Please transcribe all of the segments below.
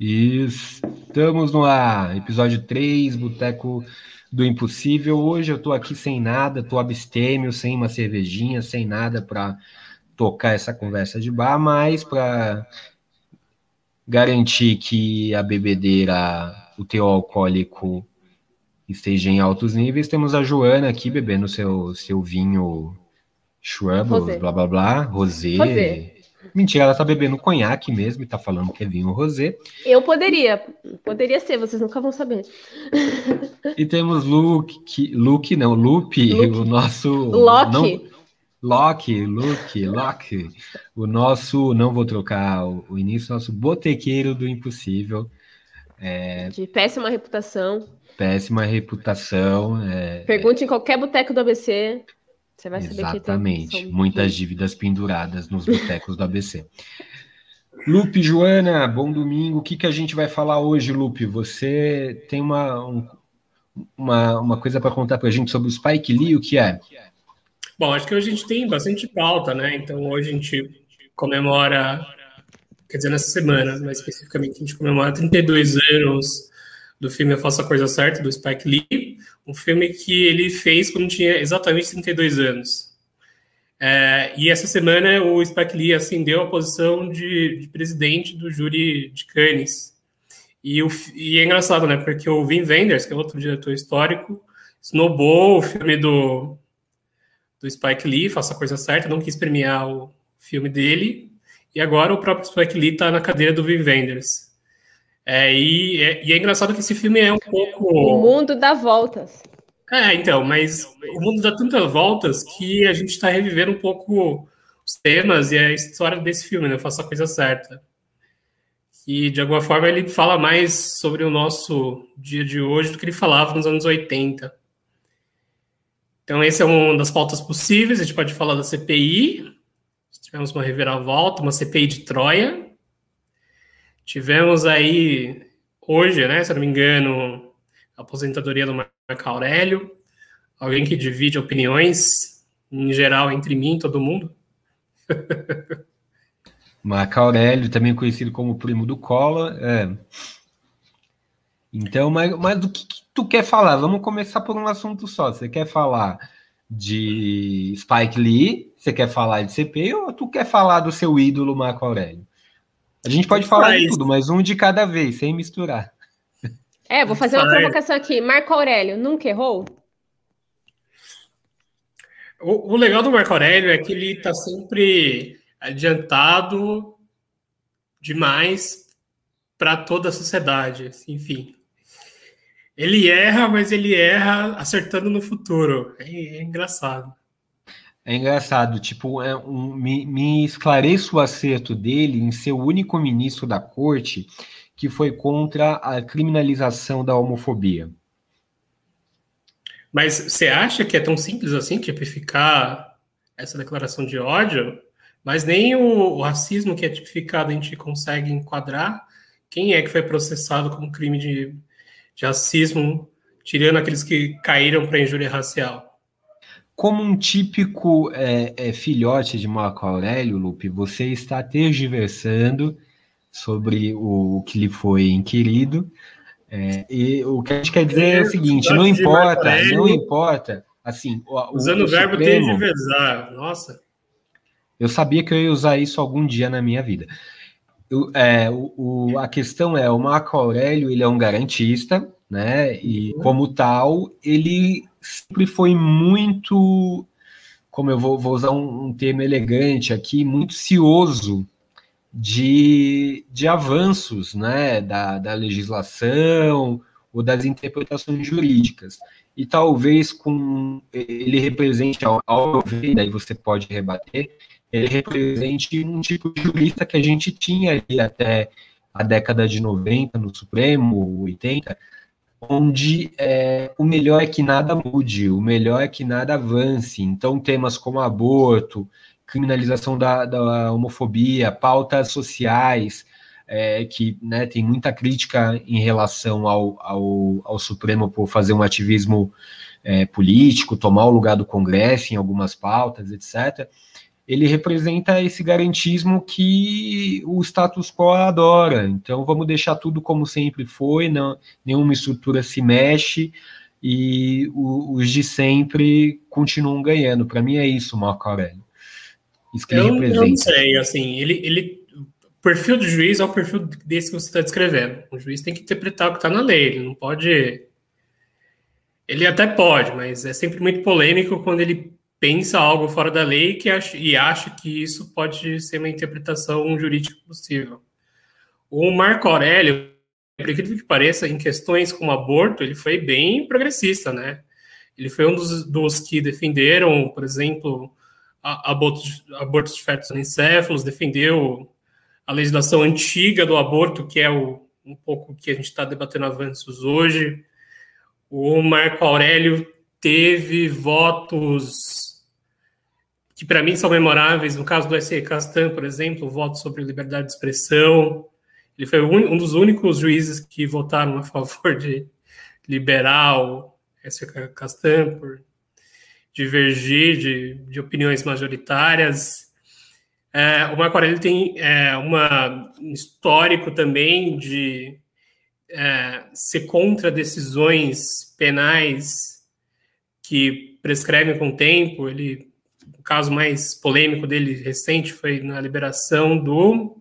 E estamos no ar, episódio 3, Boteco do Impossível. Hoje eu tô aqui sem nada, tô abstêmio, sem uma cervejinha, sem nada para tocar essa conversa de bar, mas para garantir que a bebedeira, o teu alcoólico esteja em altos níveis, temos a Joana aqui bebendo seu, seu vinho Shrubbles, blá blá blá, rosé. rosé. Mentira, ela tá bebendo conhaque mesmo e tá falando que é vinho rosé. Eu poderia, poderia ser, vocês nunca vão saber. E temos Luke, Luke não, Lupe, Luke. o nosso... Loki. Não, Loki, Luke, Loki, o nosso, não vou trocar o, o início, nosso botequeiro do impossível. É, de péssima reputação. Péssima reputação. É, Pergunte em qualquer boteco do ABC. Você vai saber Exatamente. que tem Muitas dívidas penduradas nos botecos do ABC. Lupe, Joana, bom domingo. O que, que a gente vai falar hoje, Lupe? Você tem uma, um, uma, uma coisa para contar para a gente sobre o Spike Lee, o que é? Bom, acho que hoje a gente tem bastante pauta, né? Então hoje a gente comemora, quer dizer, nessa semana, mais especificamente, a gente comemora 32 anos do filme Eu Faço a Coisa Certa, do Spike Lee, um filme que ele fez quando tinha exatamente 32 anos. É, e essa semana o Spike Lee ascendeu a posição de, de presidente do júri de Cannes. E, o, e, é engraçado, né? Porque o Wim Wenders, que é outro diretor histórico, snobou o filme do, do Spike Lee, Faça a Coisa Certa, não quis premiar o filme dele. E agora o próprio Spike Lee está na cadeira do Wim Wenders. É, e, é, e, é, engraçado que esse filme é um pouco. O mundo dá voltas. É, então, mas o mundo dá tantas voltas que a gente está revivendo um pouco os temas e a história desse filme, né? Faça a coisa certa. E de alguma forma ele fala mais sobre o nosso dia de hoje do que ele falava nos anos 80. Então, esse é uma das pautas possíveis. A gente pode falar da CPI. Tivemos uma reviravolta, uma CPI de Troia, Tivemos aí hoje, né, se não me engano, a aposentadoria do Marco Aurélio, alguém que divide opiniões, em geral, entre mim e todo mundo. Marco Aurélio, também conhecido como primo do Collor. É. Então, mas, mas do que, que, tu quer falar? Vamos começar por um assunto só. Você quer falar de Spike Lee? Você quer falar de CP ou tu quer falar do seu ídolo Marco Aurélio? A gente pode falar de tudo, mas um de cada vez, sem misturar. É, vou fazer uma provocação aqui. Marco Aurélio, nunca errou? O, o legal do Marco Aurélio é que ele está sempre adiantado demais para toda a sociedade. Enfim, ele erra, mas ele erra acertando no futuro. É, é engraçado. É engraçado, tipo, é um, me, me esclareça o acerto dele em ser o único ministro da corte que foi contra a criminalização da homofobia. Mas você acha que é tão simples assim tipificar essa declaração de ódio? Mas nem o, o racismo que é tipificado a gente consegue enquadrar. Quem é que foi processado como crime de, de racismo, tirando aqueles que caíram para injúria racial? Como um típico é, é, filhote de Marco Aurélio, Lupe, você está tergiversando sobre o, o que lhe foi inquirido. É, e o que a gente quer dizer é o seguinte: não importa, não importa. Assim, o, Usando o, verbo Supremo, tergiversar, nossa. Eu sabia que eu ia usar isso algum dia na minha vida. Eu, é, o, a questão é: o Marco Aurélio ele é um garantista, né? E uhum. como tal, ele sempre foi muito, como eu vou, vou usar um, um, termo elegante aqui, muito cioso de, de avanços né, da, da legislação ou das interpretações jurídicas. E talvez com ele represente, ao, ao ver, daí você pode rebater, ele represente um tipo de jurista que a gente tinha ali até a década de 90 no Supremo, 80, onde é, o melhor é que nada mude, o melhor é que nada avance. Então, temas como aborto, criminalização da, da homofobia, pautas sociais, é, que né, tem muita crítica em relação ao, ao, ao Supremo por fazer um ativismo é, político, tomar o lugar do Congresso em algumas pautas, etc. ele representa esse garantismo que o status quo adora. Então vamos deixar tudo como sempre foi, não, nenhuma estrutura se mexe e o, os de sempre continuam ganhando. Para mim é isso, Marco Aurélio. Isso que eu, ele representa. Eu não sei, assim, ele, ele, o perfil do juiz é o perfil desse que você está descrevendo. O juiz tem que interpretar o que está na lei, ele não pode. Ele até pode, mas é sempre muito polêmico quando ele pensa algo fora da lei que acha, e acha que isso pode ser uma interpretação jurídica possível. O Marco Aurélio, por incrível que pareça, em questões como aborto, ele foi bem progressista, né? Ele foi um dos, dos que defenderam, por exemplo, abortos, abortos de fetos anencéfalos, defendeu a legislação antiga do aborto, que é o, um pouco que a gente está debatendo avanços hoje. O Marco Aurélio teve votos que para mim são memoráveis. No caso do S.E. Castan, por exemplo, o voto sobre liberdade de expressão. Ele foi um dos únicos juízes que votaram a favor de liberar o S.E. Castan por divergir de, de opiniões majoritárias. É, o Marco Aurélio tem é, uma, um histórico também de é, ser contra decisões penais que prescrevem com o tempo. Ele o caso mais polêmico dele recente foi na liberação do.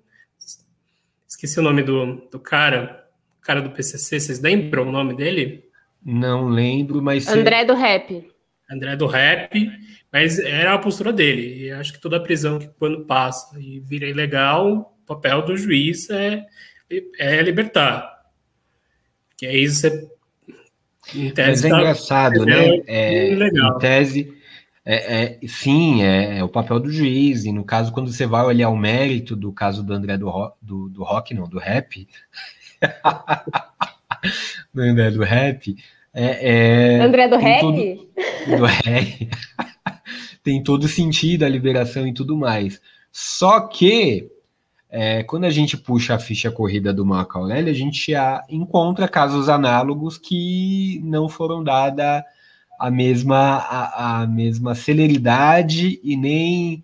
Esqueci o nome do, do cara, o cara do PCC, vocês lembram o nome dele? Não lembro, mas. André do Rap. André do Rap, mas era a postura dele. E acho que toda prisão que quando passa e vira ilegal, o papel do juiz é, é libertar. Que é isso. Em tese, mas é tá, engraçado, né? É, em tese é, é, sim, é, é, o papel do juiz, e no caso, quando você vai olhar o mérito do caso do André do, rock, do, do rock, não, do rap, do André do rap, é, é André do rap? Todo, do rap, tem todo sentido a liberação e tudo mais. Só que, é, quando a gente puxa a ficha corrida do Marco Aurélio, a gente encontra casos análogos que não foram dados a mesma, a, a mesma celeridade e nem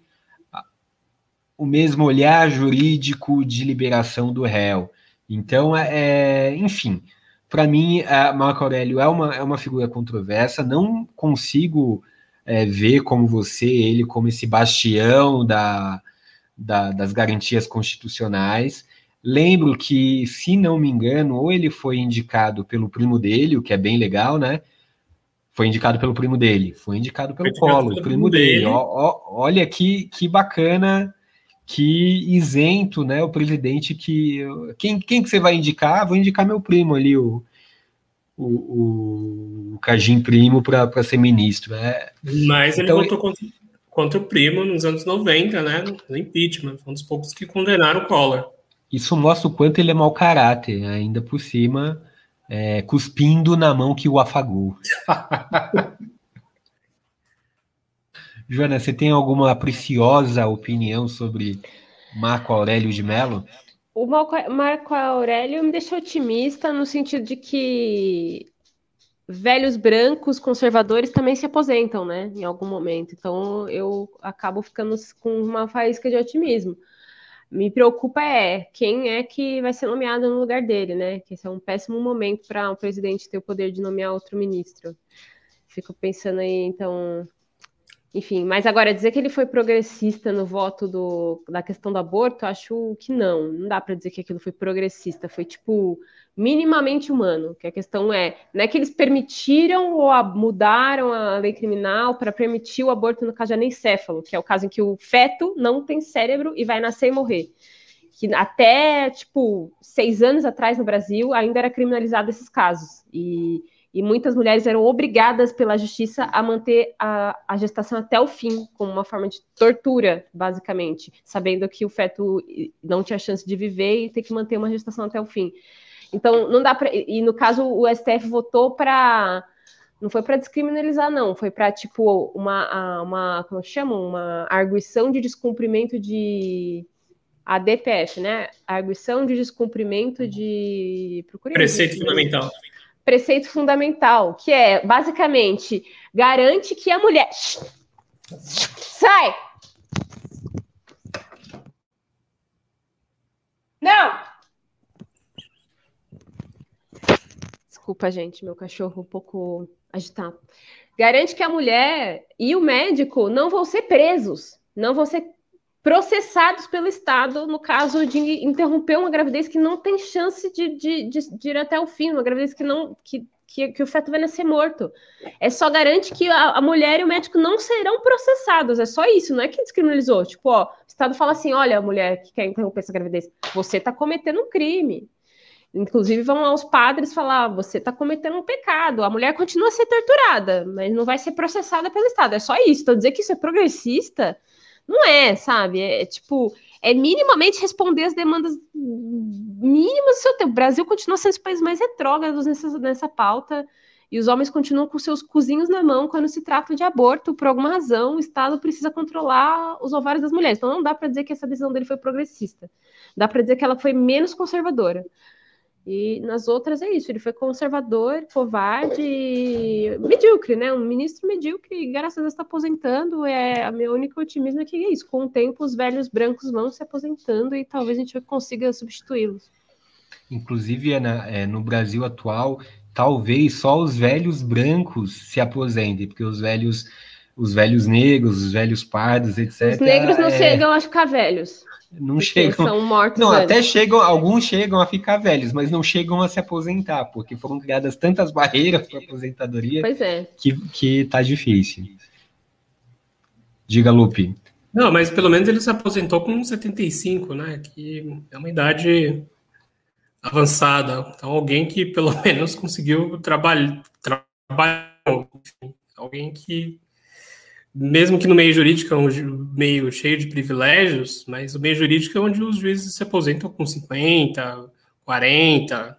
o mesmo olhar jurídico de liberação do réu. Então, é, é enfim, para mim, Marco Aurélio é uma, é uma figura controversa, não consigo é, ver como você, ele, como esse bastião da, da, das garantias constitucionais. Lembro que, se não me engano, ou ele foi indicado pelo primo dele, o que é bem legal, né? Foi indicado pelo primo dele, foi indicado pelo Collor, o primo dele. dele. Ó, ó, olha que, que bacana, que isento, né? O presidente que. Quem, quem que você vai indicar? Vou indicar meu primo ali, o, o, o Cajim Primo, para ser ministro. É. Mas ele então, votou contra, contra o primo nos anos 90, né? No impeachment. Foi um dos poucos que condenaram o Collor. Isso mostra o quanto ele é mau caráter, ainda por cima é, cuspindo na mão que o afagou. Joana, você tem alguma preciosa opinião sobre Marco Aurélio de Mello? O Marco Aurélio me deixou otimista no sentido de que velhos brancos conservadores também se aposentam, né, em algum momento. Então eu acabo ficando com uma faísca de otimismo me preocupa é quem é que vai ser nomeado no lugar dele, né? Que esse é um péssimo momento para um presidente ter o poder de nomear outro ministro. Fico pensando aí, então, enfim, mas agora dizer que ele foi progressista no voto do, da questão do aborto, acho que não. Não dá para dizer que aquilo foi progressista. Foi tipo minimamente humano. Que a questão é, não é que eles permitiram ou a, mudaram a lei criminal para permitir o aborto no caso de anencéfalo, que é o caso em que o feto não tem cérebro e vai nascer e morrer. Que até tipo seis anos atrás no Brasil ainda era criminalizado esses casos e e muitas mulheres eram obrigadas pela justiça a manter a, a, gestação até o fim, como uma forma de tortura, basicamente, sabendo que o feto não tinha chance de viver e ter que manter uma gestação até o fim. Então, não dá para. E no caso, o STF votou para. Não foi para descriminalizar, não. Foi para, tipo, uma, uma. Como é chama? Uma arguição de descumprimento de. A DPF, né? Arguição de descumprimento de. Procurei Preceito fundamental. Preceito fundamental, que é, basicamente, garante que a mulher. Sai! Não! Desculpa, gente, meu cachorro um pouco agitado. Garante que a mulher e o médico não vão ser presos, não vão ser processados pelo Estado no caso de interromper uma gravidez que não tem chance de, de, de, de ir até o fim, uma gravidez que não que, que, que, o feto vai nascer morto. É só garante que a, a, mulher e o médico não serão processados. É só isso, não é que descriminalizou. Tipo, ó, o Estado fala assim: olha, a mulher que quer interromper essa gravidez, você está cometendo um crime. Inclusive, vão aos padres falar: você está cometendo um pecado. A mulher continua a ser torturada, mas não vai ser processada pelo Estado. É só isso. Então, dizer que isso é progressista não é, sabe? É, é tipo, é minimamente responder as demandas mínimas do seu tempo. O Brasil continua sendo o país mais retrógrado nessa, nessa pauta. E os homens continuam com seus cozinhos na mão quando se trata de aborto. Por alguma razão, o Estado precisa controlar os ovários das mulheres. Então, não dá para dizer que essa decisão dele foi progressista. Dá para dizer que ela foi menos conservadora. E nas outras é isso, ele foi conservador, covarde, medíocre, né? Um ministro medíocre, graças a Deus está aposentando. É a meu único otimismo é que é isso. Com o tempo, os velhos brancos vão se aposentando e talvez a gente consiga substituí-los. Inclusive, Ana, é, no Brasil atual, talvez só os velhos brancos se aposentem, porque os velhos, os velhos negros, os velhos pardos, etc. Os negros não é... chegam a ficar velhos. Não chegam. São mortos. Não, velhos. até chegam, alguns chegam a ficar velhos, mas não chegam a se aposentar, porque foram criadas tantas barreiras para aposentadoria pois é. que, que tá difícil. Diga, Lupe. Não, mas pelo menos ele se aposentou com 75, né? Que é uma idade avançada. Então, alguém que pelo menos conseguiu trabalhar, trabalhar alguém que mesmo que no meio jurídico é um meio cheio de privilégios, mas o meio jurídico é onde os juízes se aposentam com 50, 40.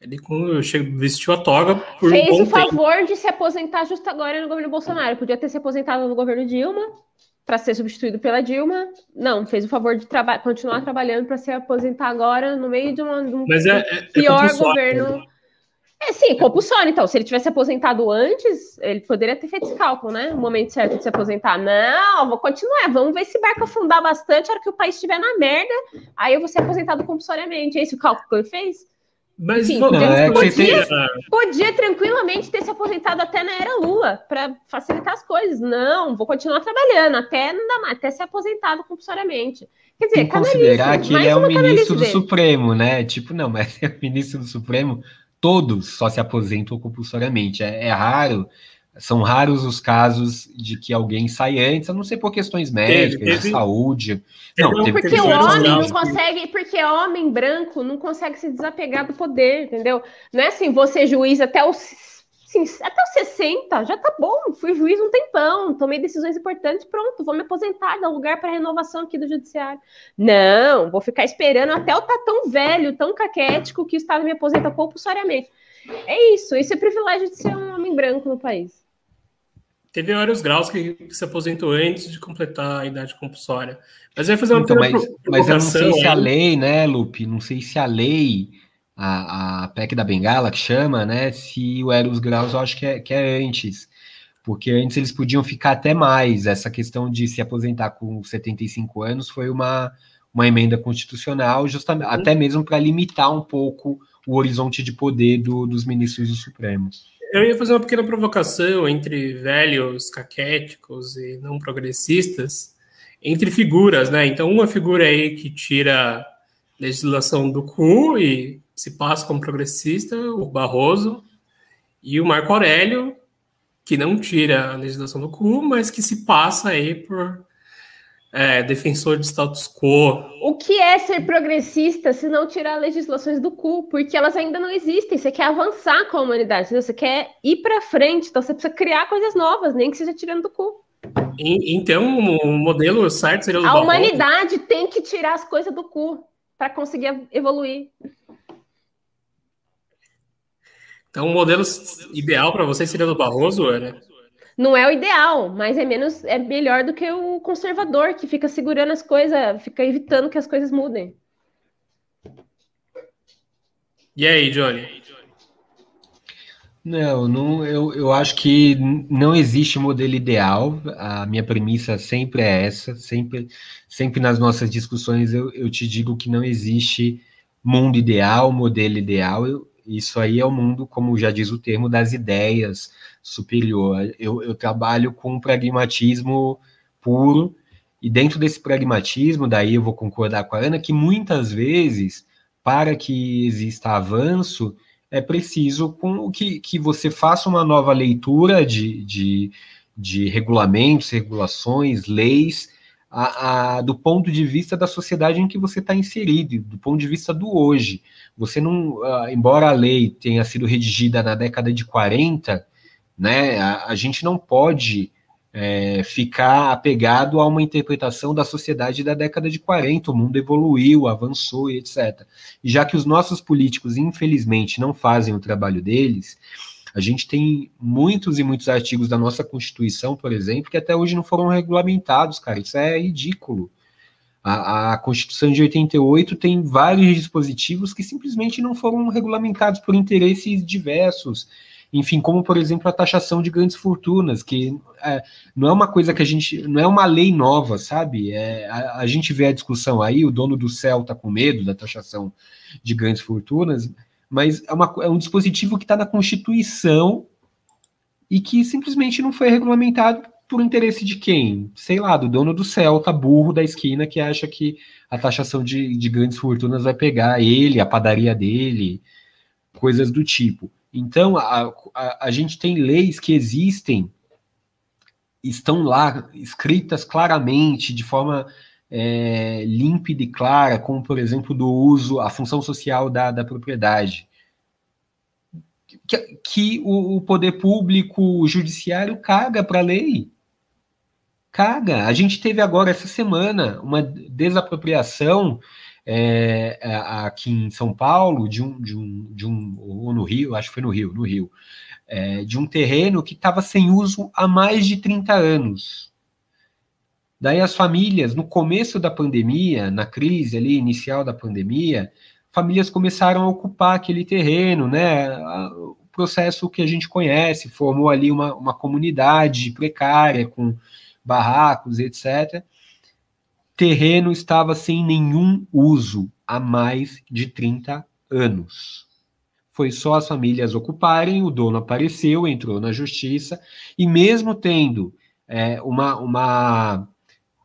Ele vestiu a toga por Fez um o favor tempo. de se aposentar justo agora no governo Bolsonaro. Podia ter se aposentado no governo Dilma para ser substituído pela Dilma. Não, fez o favor de traba continuar trabalhando para se aposentar agora no meio de, uma, de um mas é, é, pior é governo. É, sim, compulsório, então. Se ele tivesse aposentado antes, ele poderia ter feito esse cálculo, né? O momento certo de se aposentar. Não, vou continuar. Vamos ver esse barco afundar bastante. A hora que o país estiver na merda, aí eu vou ser aposentado compulsoriamente. É esse o cálculo que ele fez? Mas Enfim, não, é podia, podia, tranquilamente ter se aposentado até na era Lula, para facilitar as coisas. Não, vou continuar trabalhando, até não dá mais, até ser aposentado compulsoriamente. Quer dizer, considerar que ele é o ministro do dele. Supremo, né? Tipo, não, mas é o ministro do Supremo todos só se aposentam compulsoriamente. É, é, raro, são raros os casos de que alguém sai antes, a não ser por questões médicas, teve, de saúde. Não, teve, porque teve o homem não consegue, porque homem branco não consegue se desapegar do poder, entendeu? Não é assim, você juiz até os assim, até os 60, já tá bom, fui juiz um tempão, tomei decisões importantes, pronto, vou me aposentar, dar lugar para renovação aqui do judiciário. Não, vou ficar esperando até eu estar tá tão velho, tão caquético, que o Estado me aposenta compulsoriamente. É isso, isso é privilégio de ser um homem branco no país. Teve vários graus que se aposentou antes de completar a idade compulsória. Mas eu ia fazer uma então, mas, mas eu não sei se a lei, né, Lupe? Não sei se a lei a, a PEC da Bengala, que chama, né? Se o Eros Graus, eu acho que é, que é antes. Porque antes eles podiam ficar até mais. Essa questão de se aposentar com 75 anos foi uma, uma emenda constitucional, justamente, uhum. até mesmo para limitar um pouco o horizonte de poder do, dos ministros do Supremo. Eu ia fazer uma pequena provocação entre velhos caquéticos e não progressistas, entre figuras, né? Então, uma figura aí que tira legislação do cu e se passa como progressista, o Barroso, e o Marco Aurélio, que não tira a legislação do cu, mas que se passa aí por é, defensor de status quo. O que é ser progressista se não tirar legislações do cu? Porque elas ainda não existem. Você quer avançar com a humanidade, você quer ir para frente, então você precisa criar coisas novas, nem que seja tirando do cu. então, o modelo certo seria o A humanidade tem que tirar as coisas do cu para conseguir evoluir. Então, o modelo ideal para você seria do Barroso, Ana? Não é o ideal, mas é menos, é melhor do que o conservador que fica segurando as coisas, fica evitando que as coisas mudem. E aí, Johnny? Não, não eu, eu acho que não existe modelo ideal. A minha premissa sempre é essa. Sempre, sempre nas nossas discussões eu, eu te digo que não existe mundo ideal, modelo ideal. Eu, isso aí é o mundo, como já diz o termo, das ideias superior. Eu, eu trabalho com pragmatismo puro, e dentro desse pragmatismo, daí eu vou concordar com a Ana, que muitas vezes, para que exista avanço, é preciso com que, que você faça uma nova leitura de, de, de regulamentos, regulações, leis, a, a, do ponto de vista da sociedade em que você está inserido, do ponto de vista do hoje. Você não, uh, embora a lei tenha sido redigida na década de 40, né, a, a gente não pode é, ficar apegado a uma interpretação da sociedade da década de 40. O mundo evoluiu, avançou e etc. E já que os nossos políticos, infelizmente, não fazem o trabalho deles, a gente tem muitos e muitos artigos da nossa Constituição, por exemplo, que até hoje não foram regulamentados, cara. Isso é ridículo. A, a, Constituição de 88 tem vários dispositivos que simplesmente não foram regulamentados por interesses diversos. Enfim, como por exemplo a taxação de grandes fortunas, que é, não é uma coisa que a gente. não é uma lei nova, sabe? É, a, a gente vê a discussão aí, o dono do céu está com medo da taxação de grandes fortunas, mas é, uma, é um dispositivo que está na Constituição e que simplesmente não foi regulamentado por interesse de quem? Sei lá, do dono do Celta, burro da esquina, que acha que a taxação de, de grandes fortunas vai pegar ele, a padaria dele, coisas do tipo. Então, a, a, a gente tem leis que existem, estão lá escritas claramente, de forma é, límpida e clara, como, por exemplo, do uso, a função social da, da propriedade. Que, que o, o, poder público, o judiciário, caga para a lei. Caga. A gente teve agora, essa semana, uma desapropriação é, aqui em São Paulo, de um, de um, de um, ou no Rio, acho que foi no Rio, no Rio, é, de um terreno que estava sem uso há mais de 30 anos. Daí as famílias, no começo da pandemia, na crise ali inicial da pandemia, famílias começaram a ocupar aquele terreno, né? O processo que a gente conhece, formou ali uma, uma comunidade precária, com barracos, etc. Terreno estava sem nenhum uso há mais de 30 anos. Foi só as famílias ocuparem, o dono apareceu, entrou na justiça, e mesmo tendo é, uma, uma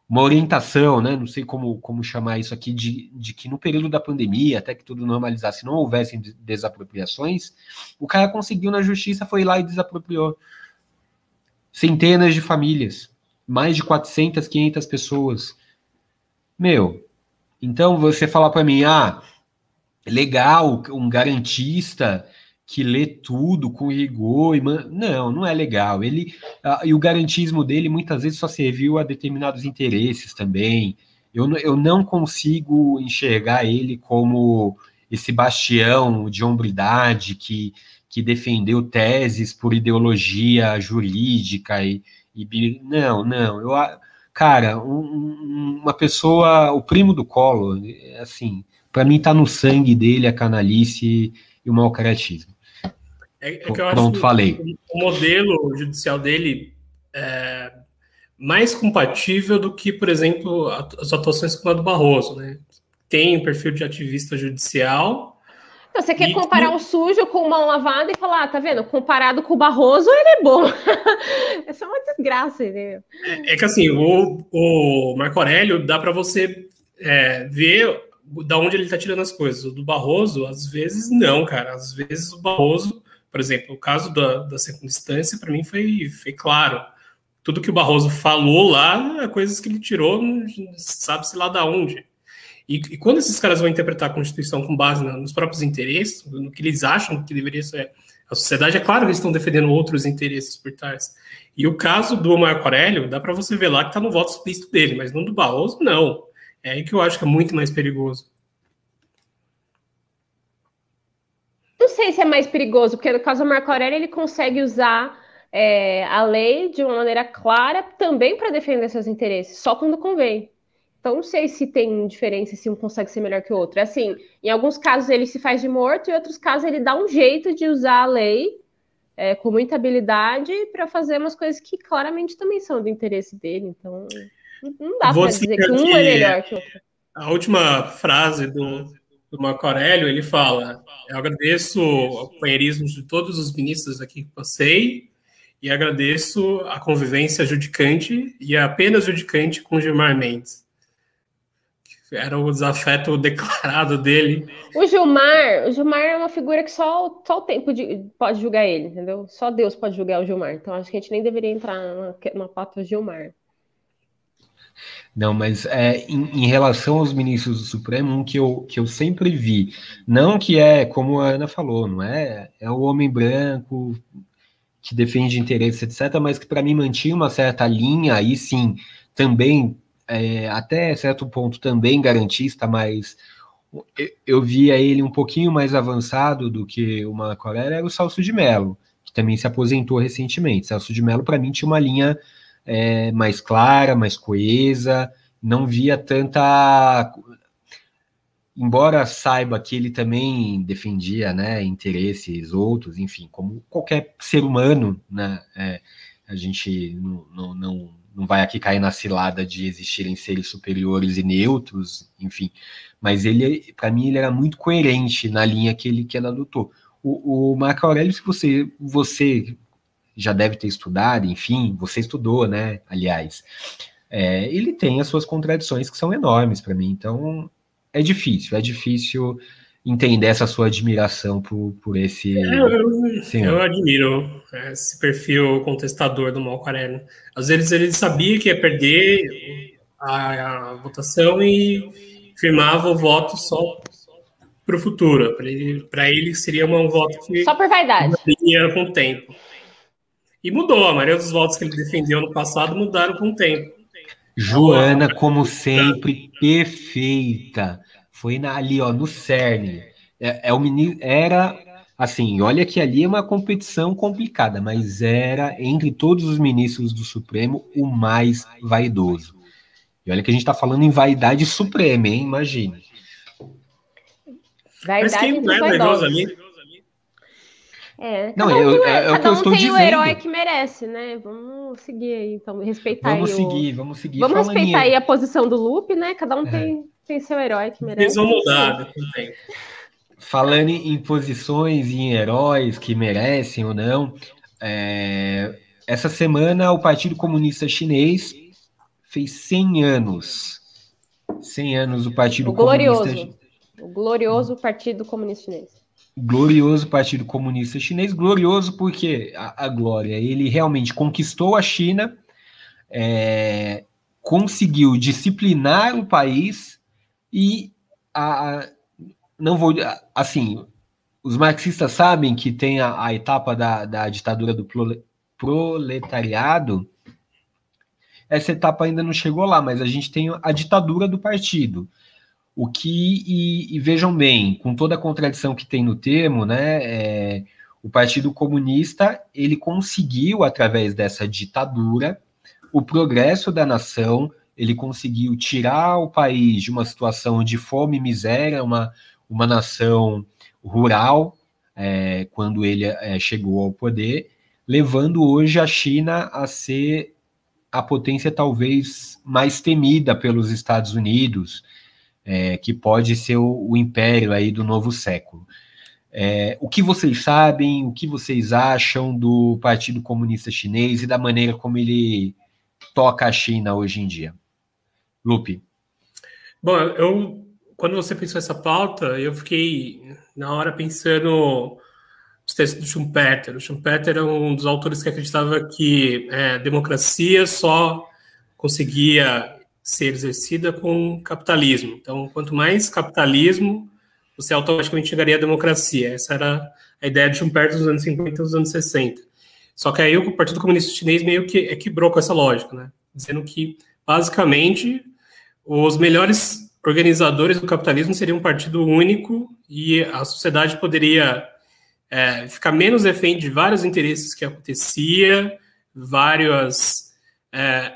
uma orientação, né? Não sei como, como chamar isso aqui, de, de que no período da pandemia, até que tudo normalizasse, não houvessem desapropriações, o cara conseguiu na justiça, foi lá e desapropriou. Centenas de famílias, mais de 400, 500 pessoas. Meu, então você falar para mim, ah, legal, um garantista que lê tudo com rigor. E man... Não, não é legal. Ele e o garantismo dele muitas vezes só serviu a determinados interesses também. Eu, eu não consigo enxergar ele como esse bastião de hombridade que, que defendeu teses por ideologia jurídica e, e não, não. Eu, cara, um, uma pessoa, o primo do colo, assim, para mim tá no sangue dele a canalice e o mau caratismo. É, é que eu Pronto, acho falei. o modelo judicial dele é mais compatível do que, por exemplo, as atuações como a do Barroso, né? Tem um perfil de ativista judicial. Então, você quer comparar o sujo com mão lavada e falar, ah, tá vendo? Comparado com o Barroso, ele é bom. Essa é uma desgraça, entendeu? É, é que assim, o, o Marco Aurélio dá para você é, ver da onde ele tá tirando as coisas. O do Barroso, às vezes, não, cara. Às vezes o Barroso por exemplo, o caso da, da segunda instância, para mim, foi, foi claro. Tudo que o Barroso falou lá é coisas que ele tirou, sabe-se lá da onde. E, e, quando esses caras vão interpretar a Constituição com base nos próprios interesses, no que eles acham que deveria ser a sociedade, é claro que eles estão defendendo outros interesses por trás. E o caso do Marco Aurélio, dá para você ver lá que está no voto explícito dele, mas no do Barroso, não. É aí que eu acho que é muito mais perigoso. Não sei se é mais perigoso, porque no caso do Marco Aurélio ele consegue usar é, a lei de uma maneira clara também para defender seus interesses, só quando convém. Então, não sei se tem diferença, se um consegue ser melhor que o outro. É assim, em alguns casos ele se faz de morto, em outros casos ele dá um jeito de usar a lei é, com muita habilidade para fazer umas coisas que claramente também são do interesse dele. Então, não dá para dizer que um é melhor que o outro. A última frase do, do Marco Aurélio, ele fala: Eu agradeço o companheirismo de todos os ministros aqui que passei e agradeço a convivência judicante e apenas judicante com Gilmar Mendes era o desafeto declarado dele. O Gilmar, o Gilmar é uma figura que só, só o tempo de, pode julgar ele, entendeu? Só Deus pode julgar o Gilmar. Então acho que a gente nem deveria entrar na, na pauta Gilmar. Não, mas é, em, em, relação aos ministros do Supremo, um que eu, que eu sempre vi, não que é, como a Ana falou, não é? É o homem branco que defende interesses, etc., mas que para mim mantinha uma certa linha, aí sim, também é, até certo ponto também garantista, mas eu via ele um pouquinho mais avançado do que o Aurélio, era o Celso de Mello, que também se aposentou recentemente. Celso de Mello, para mim, tinha uma linha é, mais clara, mais coesa, não via tanta. Embora saiba que ele também defendia né, interesses outros, enfim, como qualquer ser humano, né, é, a gente não, não, não não vai aqui cair na cilada de existirem seres superiores e neutros, enfim. Mas ele, para mim, ele era muito coerente na linha que ele que ela adotou. O, o Marco Aurélio, se você, você já deve ter estudado, enfim, você estudou, né? Aliás, é, ele tem as suas contradições que são enormes para mim. Então, é difícil, é difícil entender essa sua admiração por, por esse. É, eu, eu, admiro esse perfil contestador do Marco Aurélio. Às vezes ele sabia que ia perder a, a votação e firmava o voto só para o futuro. Para ele, ele seria um voto que. Só por vaidade. Com o tempo. E mudou. A maioria dos votos que ele defendeu no passado mudaram com o tempo. Joana, como sempre, perfeita foi na, ali, ó, no CERN. É, é o menino, era assim, olha que ali é uma competição complicada, mas era entre todos os ministros do Supremo o mais vaidoso. E olha que a gente está falando em vaidade suprema, hein? Imagine. Vaidade mas quem não é vaidoso ali? É, não, eu, é, o que eu estou dizendo. tem o herói que merece, né? Vamos seguir aí, então, respeitar vamos aí. Vamos seguir, o... vamos seguir. Vamos respeitar aí a posição do Lupe, né? Cada um é. tem tem seu herói que merece. Eles vão mudar Falando em posições e em heróis que merecem ou não, é, essa semana o Partido Comunista Chinês fez 100 anos. 100 anos o Partido o glorioso, Comunista O glorioso Partido Comunista Chinês. Glorioso Partido Comunista Chinês. Glorioso porque a, a glória, ele realmente conquistou a China, é, conseguiu disciplinar o país e a, não vou. Assim, os marxistas sabem que tem a, a etapa da, da ditadura do proletariado. Essa etapa ainda não chegou lá, mas a gente tem a ditadura do partido. O que, e, e vejam bem, com toda a contradição que tem no termo, né, é, o Partido Comunista ele conseguiu, através dessa ditadura, o progresso da nação, ele conseguiu tirar o país de uma situação de fome e miséria, uma, uma nação rural, é, quando ele é, chegou ao poder, levando hoje a China a ser a potência talvez mais temida pelos Estados Unidos, é, que pode ser o, o, império aí do novo século. É, o que vocês sabem, o que vocês acham do Partido Comunista Chinês e da maneira como ele toca a China hoje em dia? Lupe. Bom, eu quando você pensou essa pauta, eu fiquei na hora pensando nos textos do Schumpeter. O Schumpeter é um dos autores que acreditava que é, a democracia só conseguia ser exercida com capitalismo. Então, quanto mais capitalismo, você automaticamente chegaria à democracia. Essa era a ideia de Schumpeter dos anos 50 e dos anos 60. Só que aí o Partido Comunista Chinês meio que é quebrou com essa lógica, né? Dizendo que, basicamente, os melhores organizadores do capitalismo seriam um partido único e a sociedade poderia é, ficar menos refém de vários interesses que acontecia, vários é,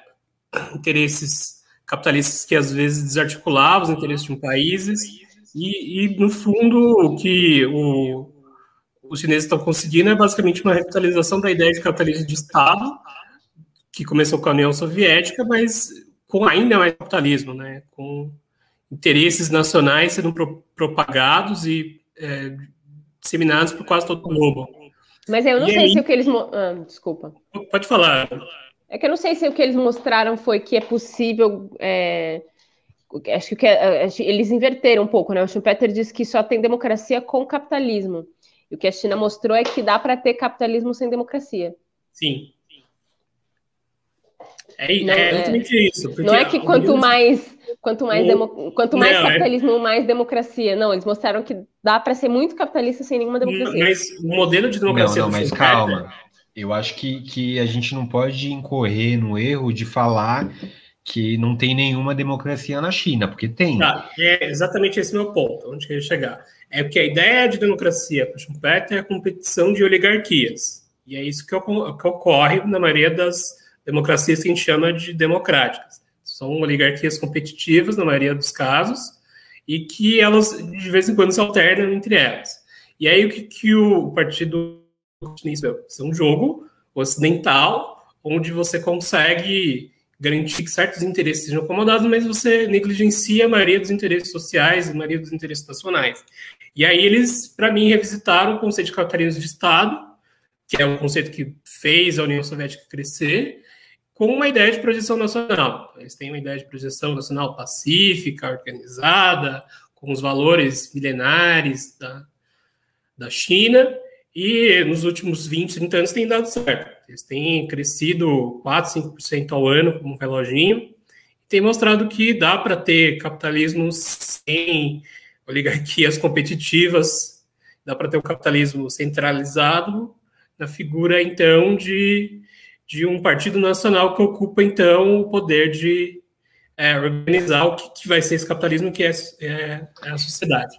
interesses capitalistas que às vezes desarticulavam os interesses de um país e, e no fundo o que o, os chineses estão conseguindo é basicamente uma revitalização da ideia de capitalismo de Estado, que começou com a União Soviética, mas com ainda mais capitalismo, né? com interesses nacionais sendo pro, propagados e é, disseminados por quase todo o globo. Mas eu não e sei aí... se o que eles. Ah, desculpa. Pode falar. É que eu não sei se o que eles mostraram foi que é possível. É... Acho que é, eles inverteram um pouco, né? O Schumpeter disse que só tem democracia com capitalismo. E o que a China mostrou é que dá para ter capitalismo sem democracia. Sim. É, não, é exatamente é, isso. Não é que quanto mais, quanto mais, demo, quanto mais não, é capitalismo, é... mais democracia. Não, eles mostraram que dá para ser muito capitalista sem nenhuma democracia. Mas o modelo de democracia. Não, não mas calma. Eu acho que, que a gente não pode incorrer no erro de falar que não tem nenhuma democracia na China, porque tem. Tá, é exatamente esse meu ponto, onde eu ia chegar. É porque a ideia de democracia para Schumpeter é a competição de oligarquias. E é isso que, que ocorre na maioria das democracias que a gente chama de democráticas. São oligarquias competitivas, na maioria dos casos, e que elas, de vez em quando, se alternam entre elas. E aí, o que, que o Partido Comunista é um jogo ocidental, onde você consegue garantir que certos interesses sejam acomodados, mas você negligencia a maioria dos interesses sociais, a maioria dos interesses nacionais. E aí eles, para mim, revisitaram o conceito de capitalismo de Estado, que é um conceito que fez a União Soviética crescer, com uma ideia de projeção nacional. Eles têm uma ideia de projeção nacional pacífica, organizada, com os valores milenares da, da China, e nos últimos 20, 30 anos tem dado certo. Eles têm crescido 4, 5% ao ano como um reloginho, e tem mostrado que dá para ter capitalismo sem oligarquias competitivas, dá para ter o um capitalismo centralizado na figura, então, de de um partido nacional que ocupa, então, o poder de é, organizar o que, que, vai ser esse capitalismo, que é, é, é a sociedade.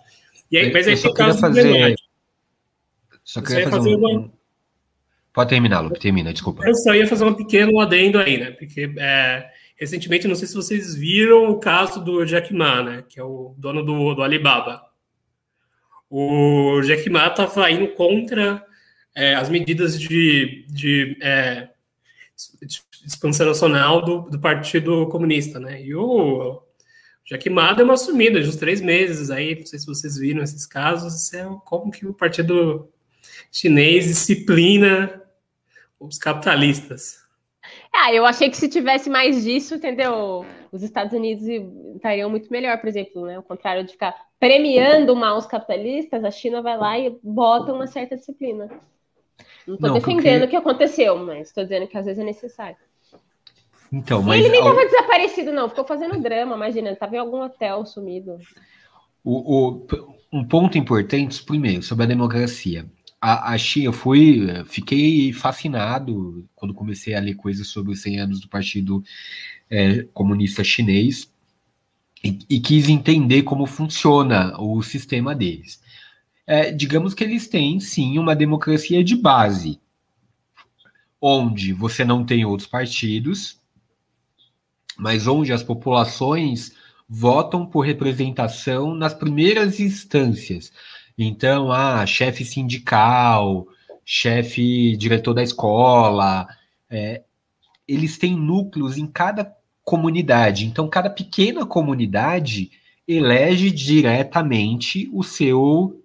Aí, mas aí casos fazer... Só queria fazer, fazer um... uma... Pode terminar, Lupe, termina, desculpa. Eu só ia fazer um pequeno adendo aí, né? Porque é, recentemente, não sei se vocês viram o caso do Jack Ma, né? Que é o dono do, do Alibaba. O Jack Ma estava indo contra é, as medidas de, de é, expansão nacional do, do Partido Comunista, né? E o Jack Ma deu uma sumida de uns três meses aí, não sei se vocês viram esses casos, é como que o Partido Chinês disciplina os capitalistas. Ah, eu achei que se tivesse mais disso, entendeu? Os Estados Unidos estariam muito melhor, por exemplo, né? Ao contrário de ficar premiando mal os capitalistas, a China vai lá e bota uma certa disciplina. Não estou defendendo porque... o que aconteceu, mas estou dizendo que às vezes é necessário. Então, mas... Ele nem estava desaparecido, não. Ficou fazendo drama, imagina. Estava em algum hotel sumido. O, o, um ponto importante, primeiro, sobre a democracia. A, China, eu fui, fiquei fascinado quando comecei a ler coisas sobre os 100 anos do Partido é, Comunista Chinês e, e quis entender como funciona o sistema deles é, digamos que eles têm sim uma democracia de base, onde você não tem outros partidos, mas onde as populações votam por representação nas primeiras instâncias. Então, ah, chefe sindical, chefe diretor da escola, é, eles têm núcleos em cada comunidade. Então, cada pequena comunidade elege diretamente o seu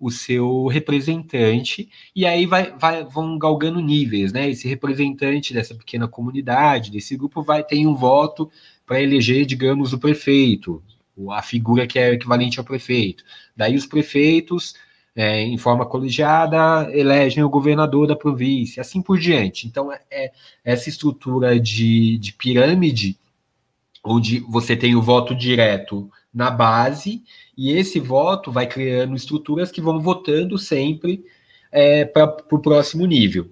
o seu representante, e aí vai, vai, vão galgando níveis, né? Esse representante dessa pequena comunidade, desse grupo, vai ter um voto para eleger, digamos, o prefeito, a figura que é equivalente ao prefeito. Daí os prefeitos, é, em forma colegiada, elegem o governador da província, assim por diante. Então, é, é essa estrutura de, de pirâmide, onde você tem o voto direto na base, e esse voto vai criando estruturas que vão votando sempre é, para o próximo nível.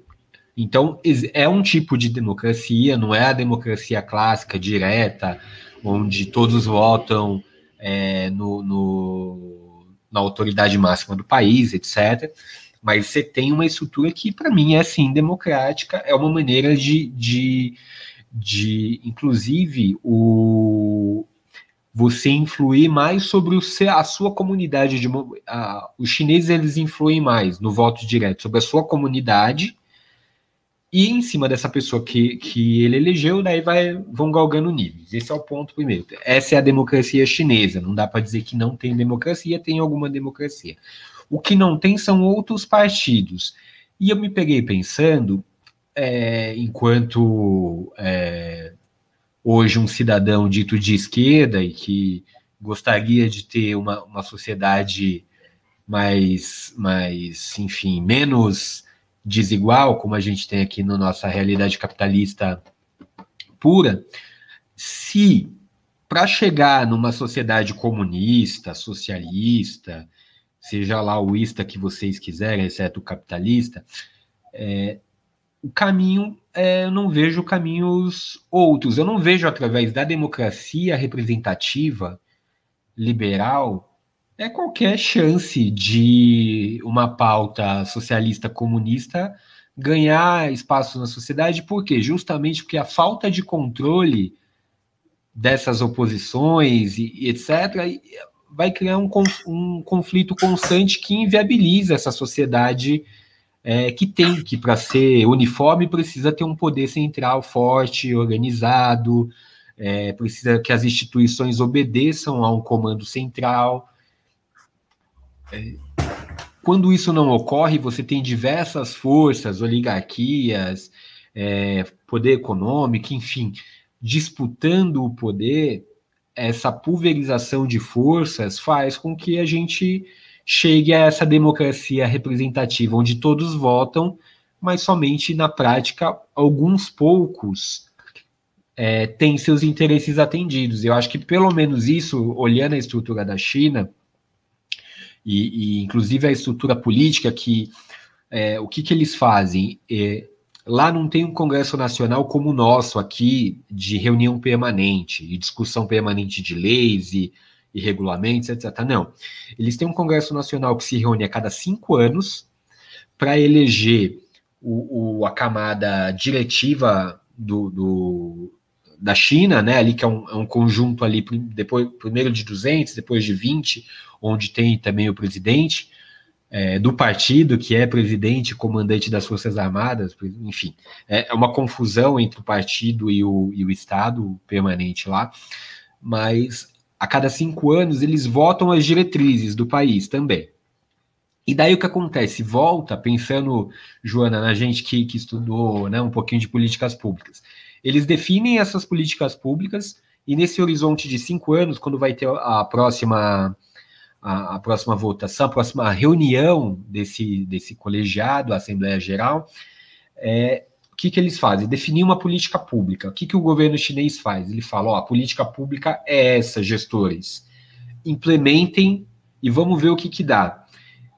Então, é um tipo de democracia, não é a democracia clássica, direta, onde todos votam é, no, no, na autoridade máxima do país, etc. Mas você tem uma estrutura que, para mim, é sim democrática, é uma maneira de, de, de inclusive, o, você influir mais sobre o, a sua comunidade. De, a, os chineses eles influem mais no voto direto sobre a sua comunidade e em cima dessa pessoa que, que ele elegeu, daí vai, vão galgando níveis. Esse é o ponto primeiro. Essa é a democracia chinesa. Não dá para dizer que não tem democracia, tem alguma democracia. O que não tem são outros partidos. E eu me peguei pensando, é, enquanto é, hoje um cidadão dito de esquerda e que gostaria de ter uma, uma sociedade mais, mais, enfim, menos desigual, como a gente tem aqui na nossa realidade capitalista pura, se para chegar numa sociedade comunista, socialista, seja lá o ista que vocês quiserem, exceto o capitalista, é, o caminho, é, eu não vejo caminhos outros. Eu não vejo através da democracia representativa liberal é qualquer chance de uma pauta socialista comunista ganhar espaço na sociedade, por quê? Justamente porque a falta de controle dessas oposições e, etc vai criar um, um conflito constante que inviabiliza essa sociedade é, que tem que, para ser uniforme, precisa ter um poder central forte, organizado, é, precisa que as instituições obedeçam a um comando central. É, quando isso não ocorre, você tem diversas forças, oligarquias, é, poder econômico, enfim, disputando o poder. Essa pulverização de forças faz com que a gente chegue a essa democracia representativa, onde todos votam, mas somente na prática alguns poucos é, têm seus interesses atendidos. Eu acho que pelo menos isso, olhando a estrutura da China, e, e inclusive a estrutura política, que é, o que, que eles fazem? É, lá não tem um Congresso Nacional como o nosso aqui, de reunião permanente, e discussão permanente de leis e e regulamentos, etc. Não. Eles têm um Congresso Nacional que se reúne a cada cinco anos para eleger o, o, a camada diretiva do, do, da China, né, ali que é um, é um, conjunto ali, depois, primeiro de 200, depois de 20, onde tem também o presidente é, do partido, que é presidente, comandante das Forças Armadas, enfim, é, é uma confusão entre o partido e o, e o Estado permanente lá, mas a cada cinco anos eles votam as diretrizes do país também. E daí o que acontece? Volta, pensando, Joana, na gente que, que estudou né, um pouquinho de políticas públicas. Eles definem essas políticas públicas e nesse horizonte de cinco anos, quando vai ter a próxima a, a próxima votação, a próxima reunião desse, desse colegiado, a Assembleia Geral, é, o que, que eles fazem? Definir uma política pública. O que, que o governo chinês faz? Ele fala: ó, a política pública é essa, gestores. Implementem e vamos ver o que, que dá.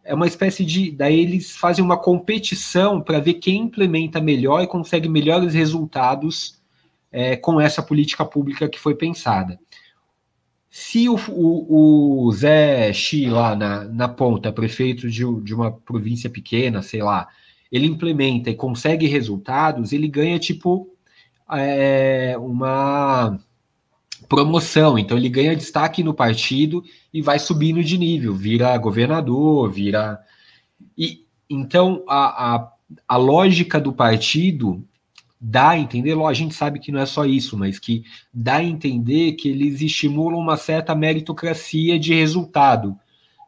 É uma espécie de. Daí eles fazem uma competição para ver quem implementa melhor e consegue melhores resultados é, com essa política pública que foi pensada. Se o, o, o Zé Xi lá na, na ponta, prefeito de, de uma província pequena, sei lá, ele implementa e consegue resultados, ele ganha tipo é, uma promoção. Então ele ganha destaque no partido e vai subindo de nível, vira governador, vira. E então a, a, a lógica do partido dá a entender, a gente sabe que não é só isso, mas que dá a entender que eles estimulam uma certa meritocracia de resultado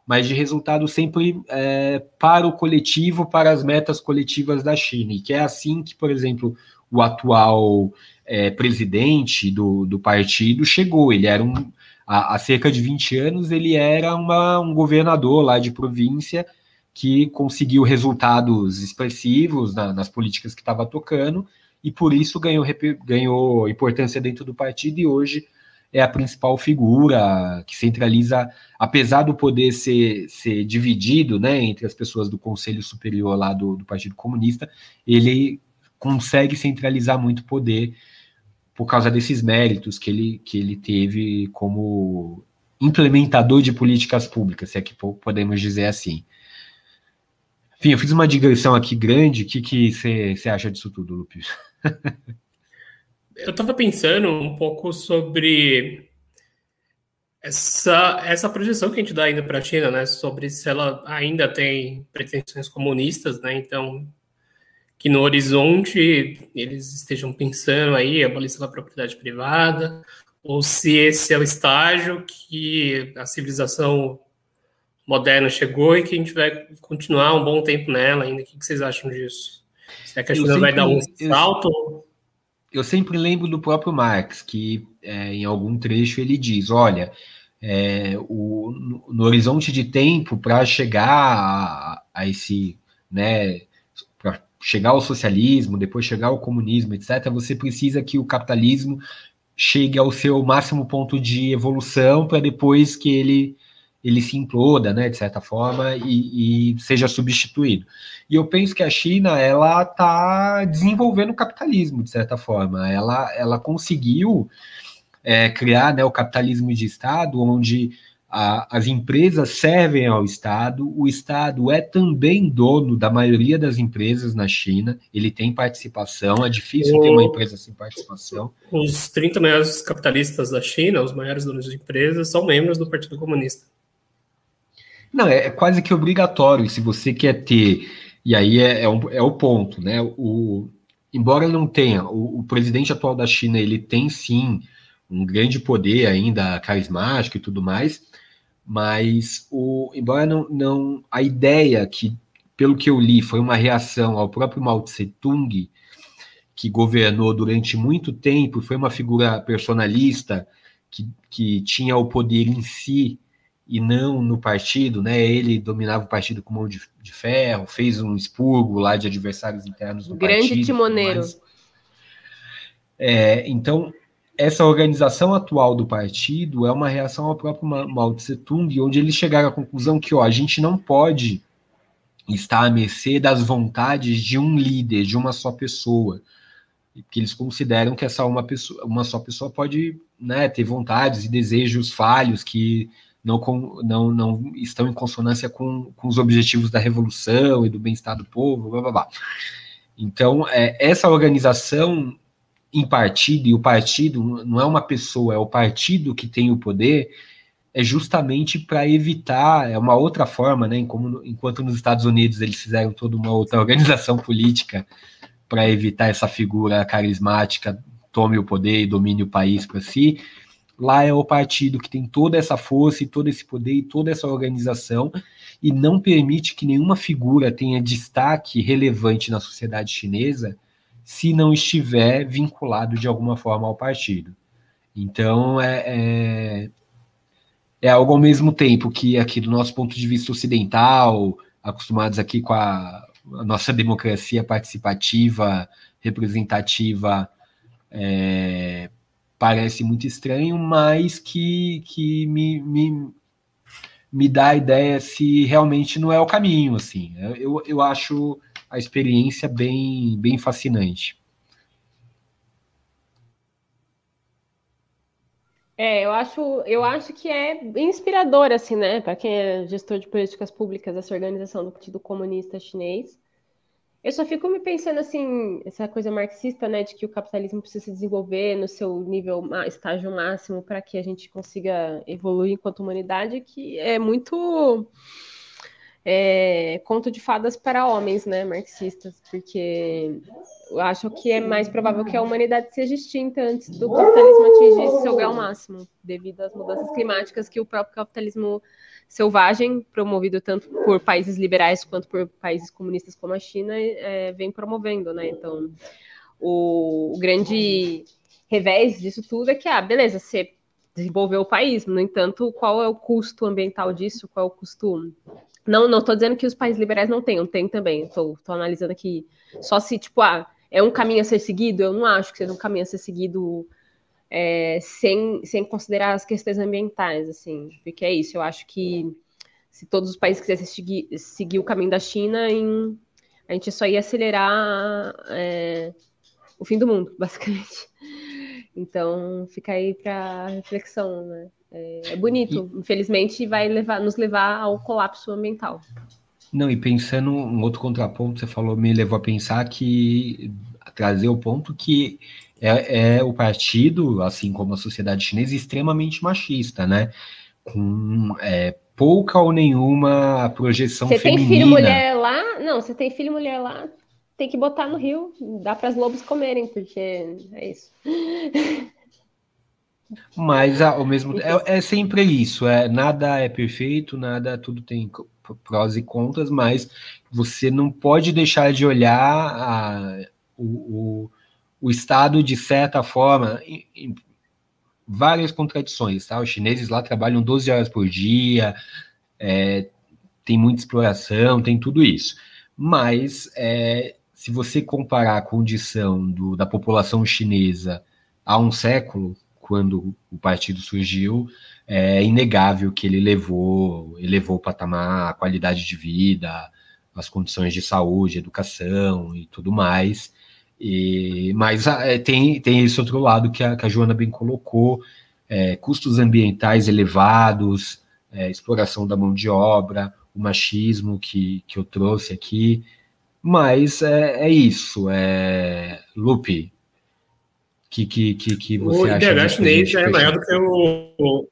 mas de resultado sempre é, para o coletivo, para as metas coletivas da China. E que é assim que, por exemplo, o atual é, presidente do, do partido chegou. Ele era um. Há, há cerca de 20 anos, ele era uma, um governador lá de província que conseguiu resultados expressivos na, nas políticas que estava tocando e por isso ganhou, ganhou importância dentro do partido e hoje é a principal figura que centraliza, apesar do poder ser, ser dividido né, entre as pessoas do Conselho Superior lá do, do Partido Comunista, ele consegue centralizar muito poder por causa desses méritos que ele, que ele teve como implementador de políticas públicas, se é que podemos dizer assim. Enfim, eu fiz uma digressão aqui grande. O que você acha disso tudo, Lupe? eu estava pensando um pouco sobre essa, essa projeção que a gente dá ainda para a China, né, sobre se ela ainda tem pretensões comunistas, né, então que no horizonte eles estejam pensando aí a abolição da propriedade privada, ou se esse é o estágio que a civilização moderna chegou e que a gente vai continuar um bom tempo nela ainda. O que vocês acham disso? Será que a China sempre, vai dar um salto? Eu, eu, sempre lembro do próprio Marx, que é, em algum trecho ele diz: olha, é, o, no, no, horizonte de tempo para chegar a, a esse, né, para chegar ao socialismo, depois chegar ao comunismo, etc., você precisa que o capitalismo chegue ao seu máximo ponto de evolução para depois que ele ele se imploda, né, de certa forma, e, e, seja substituído. E eu penso que a China, ela está desenvolvendo o capitalismo, de certa forma. Ela, ela conseguiu é, criar né, o capitalismo de Estado, onde a, as empresas servem ao Estado, o Estado é também dono da maioria das empresas na China, ele tem participação, é difícil o, ter uma empresa sem participação. Os 30 maiores capitalistas da China, os maiores donos de empresas, são membros do Partido Comunista. Não, é, quase que obrigatório, se você quer ter, e aí é, é, um, é o ponto, né? O, embora não tenha, o, o presidente atual da China, ele tem sim um grande poder ainda carismático e tudo mais, mas o, embora não, não a ideia que, pelo que eu li, foi uma reação ao próprio Mao Tse Tung, que governou durante muito tempo, foi uma figura personalista que, que tinha o poder em si e não no partido, né? Ele dominava o partido com mão de, de ferro, fez um expurgo lá de adversários internos do Grande partido. Grande timoneiro. É, então, essa organização atual do partido é uma reação ao próprio Mao Tse Tung, onde eles chegaram à conclusão que ó, a gente não pode estar à mercê das vontades de um líder, de uma só pessoa. Que eles consideram que essa uma, pessoa, uma só pessoa pode né, ter vontades e desejos falhos que não, não, não estão em consonância com, com os objetivos da revolução e do bem-estar do povo, blá blá blá. Então, é, essa organização em partido, e o partido não é uma pessoa, é o partido que tem o poder, é justamente para evitar, é uma outra forma, né? Enquanto nos Estados Unidos eles fizeram toda uma outra organização política para evitar essa figura carismática tome o poder e domine o país para si. Lá é o partido que tem toda essa força e todo esse poder e toda essa organização e não permite que nenhuma figura tenha destaque relevante na sociedade chinesa se não estiver vinculado de alguma forma ao partido. Então, é, é, é, algo ao mesmo tempo que, aqui do nosso ponto de vista ocidental, acostumados aqui com a, a nossa democracia participativa, representativa, é, parece muito estranho, mas que, que me, me, me dá a ideia se realmente não é o caminho, assim. Eu, eu acho a experiência bem, bem fascinante. É, eu acho, eu acho que é inspirador, assim, né, para quem é gestor de políticas públicas, essa organização do Partido Comunista Chinês. Eu só fico me pensando, assim, essa coisa marxista, né, de que o capitalismo precisa se desenvolver no seu nível, estágio máximo, para que a gente consiga evoluir enquanto humanidade, que é muito é, conto de fadas para homens, né, marxistas, porque eu acho que é mais provável que a humanidade seja extinta antes do capitalismo atingir seu grau máximo, devido às mudanças climáticas que o próprio capitalismo selvagem, promovido tanto por países liberais quanto por países comunistas como a China, é, vem promovendo, né? Então, o, o grande revés disso tudo é que, ah, beleza, você desenvolveu o país, no entanto, qual é o custo ambiental disso? Qual é o custo não, não tô dizendo que os países liberais não tenham, tem também. Estou analisando aqui. Só se, tipo, ah, é um caminho a ser seguido, eu não acho que seja um caminho a ser seguido é, sem, sem considerar as questões ambientais, assim. Porque é isso, eu acho que se todos os países quisessem seguir, seguir o caminho da China, em, a gente só ia acelerar é, o fim do mundo, basicamente. Então, fica aí para reflexão, né? É, é bonito. E... Infelizmente, vai levar, nos levar ao colapso ambiental. Não, e pensando um outro contraponto, você falou, me levou a pensar que trazer o ponto que é, é, o partido, assim como a sociedade chinesa, extremamente machista, né? Com é, pouca ou nenhuma projeção você feminina. Você tem filho mulher lá? Não, você tem filho mulher lá, tem que botar no rio, dá para as lobos comerem, porque é isso. Mas ao mesmo é, é sempre isso, é nada é perfeito, nada tudo tem prós e contras, mas você não pode deixar de olhar a, o, o, o Estado de certa forma em, em várias contradições, tá? Os chineses lá trabalham 12 horas por dia, é, tem muita exploração, tem tudo isso. Mas é, se você comparar a condição do, da população chinesa há um século, quando o partido surgiu, é inegável que ele levou, elevou o patamar, a qualidade de vida, as condições de saúde, educação e tudo mais. E, mas é, tem, tem esse outro lado que a, que a Joana bem colocou, é, custos ambientais elevados, é, exploração da mão de obra, o machismo que, que eu trouxe aqui. Mas é, é isso, é Lupe, que, que, que, que você o acha? O IDH chinês é maior do que o.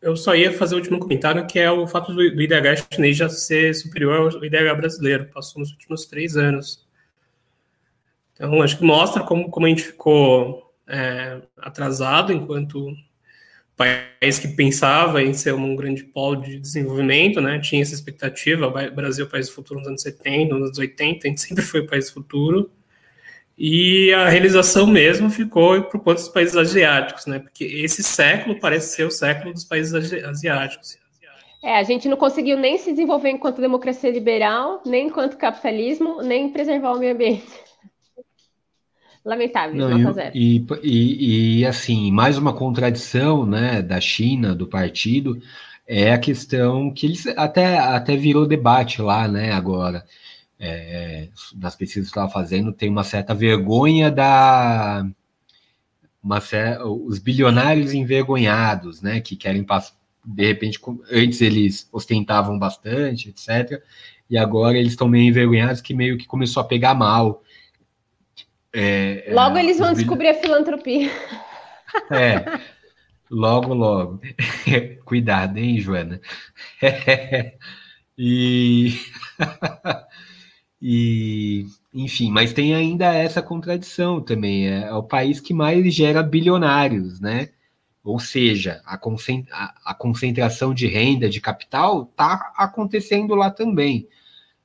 Eu só ia fazer o último comentário, que é o fato do, do IDH chinês já ser superior ao IDH brasileiro. Passou nos últimos três anos. Então, acho que mostra como, como a gente ficou é, atrasado enquanto país que pensava em ser um grande polo de desenvolvimento, né? Tinha essa expectativa, Brasil país do futuro nos anos 70, nos anos 80, a gente sempre foi o país do futuro. E a realização mesmo ficou por conta dos países asiáticos, né? Porque esse século parece ser o século dos países asiáticos. É, a gente não conseguiu nem se desenvolver enquanto democracia liberal, nem enquanto capitalismo, nem preservar o meio ambiente. Lamentável, não, nota. E, e, e, assim, mais uma contradição né, da China, do partido, é a questão que eles até, até virou debate lá, né, agora é, das pesquisas que estava fazendo, tem uma certa vergonha da. Uma, os bilionários envergonhados, né, que querem passar. De repente, antes eles ostentavam bastante, etc. E agora eles estão meio envergonhados, que meio que começou a pegar mal. É, é logo é, eles vão descobrir a filantropia. É, logo, logo. Cuidado, hein, Joana? e. E, enfim, mas tem ainda essa contradição também. É, é o país que mais gera bilionários, né? Ou seja, a, a concentração de renda, de capital, está acontecendo lá também.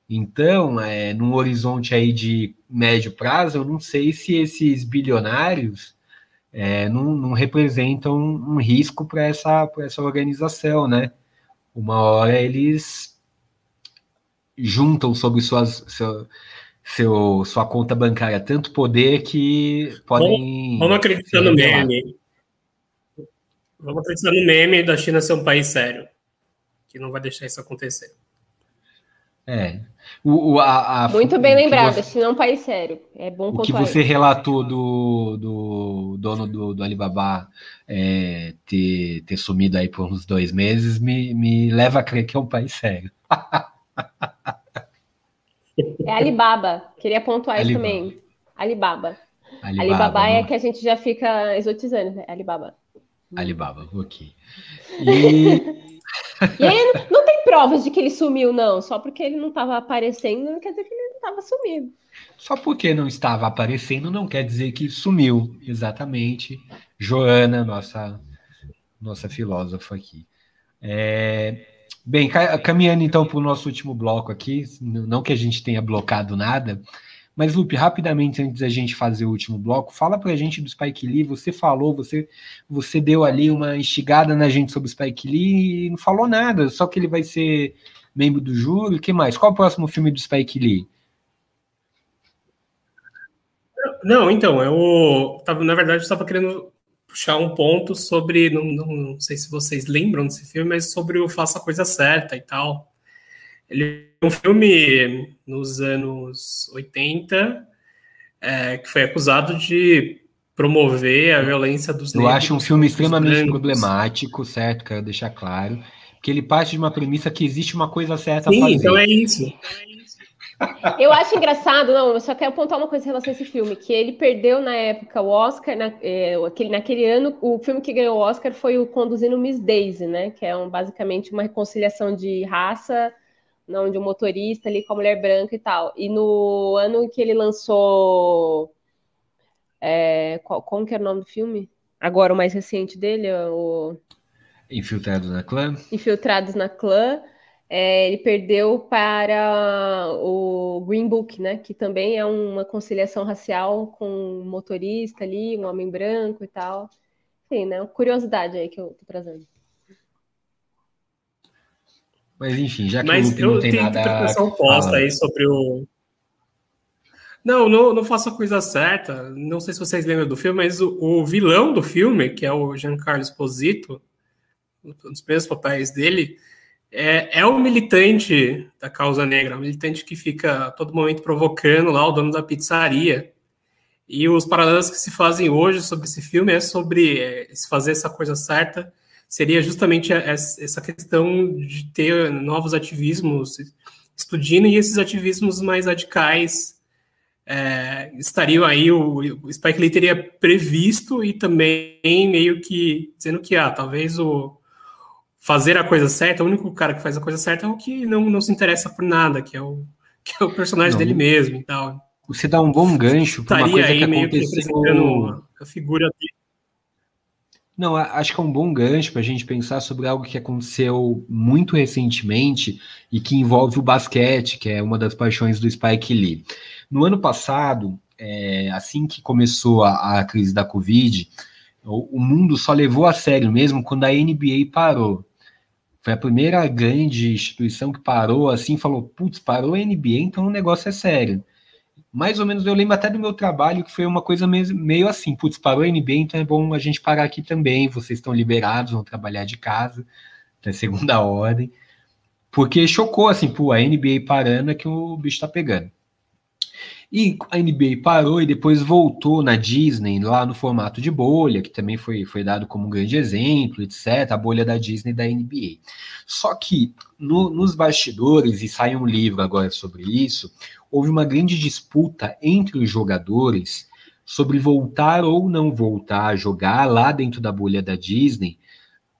Então, é, num horizonte aí de médio prazo, eu não sei se esses bilionários é, não, não, representam um risco para essa, essa organização, né? Uma hora eles juntam sobre suas, seu, seu, sua conta bancária tanto poder que podem. Vamos, vamos acreditar no meme. Vamos acreditar no meme da China ser um país sério, que não vai deixar isso acontecer. É. O, o, a, a, Muito bem lembrado, você, um país sério. É bom O que você relatou do, do dono do, do Alibaba é, ter, ter sumido aí por uns dois meses me, me leva a crer que é um país sério. É Alibaba. Queria pontuar isso também. Alibaba. Alibaba. Alibaba é que a gente já fica exotizando, né? Alibaba. Alibaba, ok. E... e aí, não tem provas de que ele sumiu, não. Só porque ele não estava aparecendo, não quer dizer que ele estava sumido. Só porque não estava aparecendo, não quer dizer que sumiu. Exatamente. Joana, nossa, nossa filósofa aqui. É... Bem, caminhando então para o nosso último bloco aqui, não que a gente tenha blocado nada, mas Lupe, rapidamente antes da gente fazer o último bloco, fala para a gente do Spike Lee. Você falou, você, você deu ali uma instigada na gente sobre o Spike Lee e não falou nada, só que ele vai ser membro do júri. O que mais? Qual é o próximo filme do Spike Lee? Não, então, eu tava, na verdade, estava querendo puxar um ponto sobre, não, não, não, sei se vocês lembram desse filme, mas sobre o Faça a Coisa Certa e tal. Ele é um filme nos anos 80 é, que foi acusado de promover a violência dos Eu negros. Eu acho um filme extremamente brancos. problemático, certo? Quero deixar claro. Porque ele parte de uma premissa que existe uma coisa certa Sim, a fazer. então é isso. Eu acho engraçado, não, eu só quero apontar uma coisa em relação a esse filme, que ele perdeu na época o Oscar, na, é, aquele, naquele ano, o filme que ganhou o Oscar foi o Conduzindo Miss Daisy, né? Que é um, basicamente uma reconciliação de raça, não de um motorista ali com a mulher branca e tal. E no ano que ele lançou. É, qual, como que era o nome do filme? Agora, o mais recente dele, o. Infiltrados na Clã. Infiltrados na Clã é, ele perdeu para o Green Book, né? Que também é uma conciliação racial com um motorista ali, um homem branco e tal. Enfim, né? Curiosidade aí que eu tô trazendo. Mas enfim, já que Mas o não tem nada. Mas tenho interpretação oposta aí sobre o. Não, não, não faço a coisa certa. Não sei se vocês lembram do filme, mas o, o vilão do filme, que é o Giancarlo Esposito, um dos primeiros papéis dele, é, é o militante da causa negra, o militante que fica a todo momento provocando lá o dono da pizzaria. E os paralelos que se fazem hoje sobre esse filme é sobre é, se fazer essa coisa certa, seria justamente essa questão de ter novos ativismos explodindo e esses ativismos mais radicais é, estariam aí, o, o Spike Lee teria previsto e também meio que dizendo que, ah, talvez o, fazer a coisa certa, o único cara que faz a coisa certa é o que não, não se interessa por nada, que é o, que é o personagem não. dele mesmo e tal. Você dá um bom gancho para uma coisa aí que meio aconteceu... que a figura dele. Não, acho que é um bom gancho para a gente pensar sobre algo que aconteceu muito recentemente e que envolve o basquete, que é uma das paixões do Spike Lee. No ano passado, é, assim que começou a, a crise da Covid, o, o mundo só levou a sério mesmo quando a NBA parou. Foi a primeira grande instituição que parou assim, falou: putz, parou a NBA, então o negócio é sério. Mais ou menos eu lembro até do meu trabalho que foi uma coisa meio assim: putz, parou a NBA, então é bom a gente parar aqui também. Vocês estão liberados, vão trabalhar de casa, até segunda ordem. Porque chocou assim, pô, a NBA parando é que o bicho tá pegando. E a NBA parou e depois voltou na Disney, lá no formato de bolha, que também foi, foi dado como um grande exemplo, etc. A bolha da Disney da NBA. Só que no, nos bastidores, e sai um livro agora sobre isso, houve uma grande disputa entre os jogadores sobre voltar ou não voltar a jogar lá dentro da bolha da Disney,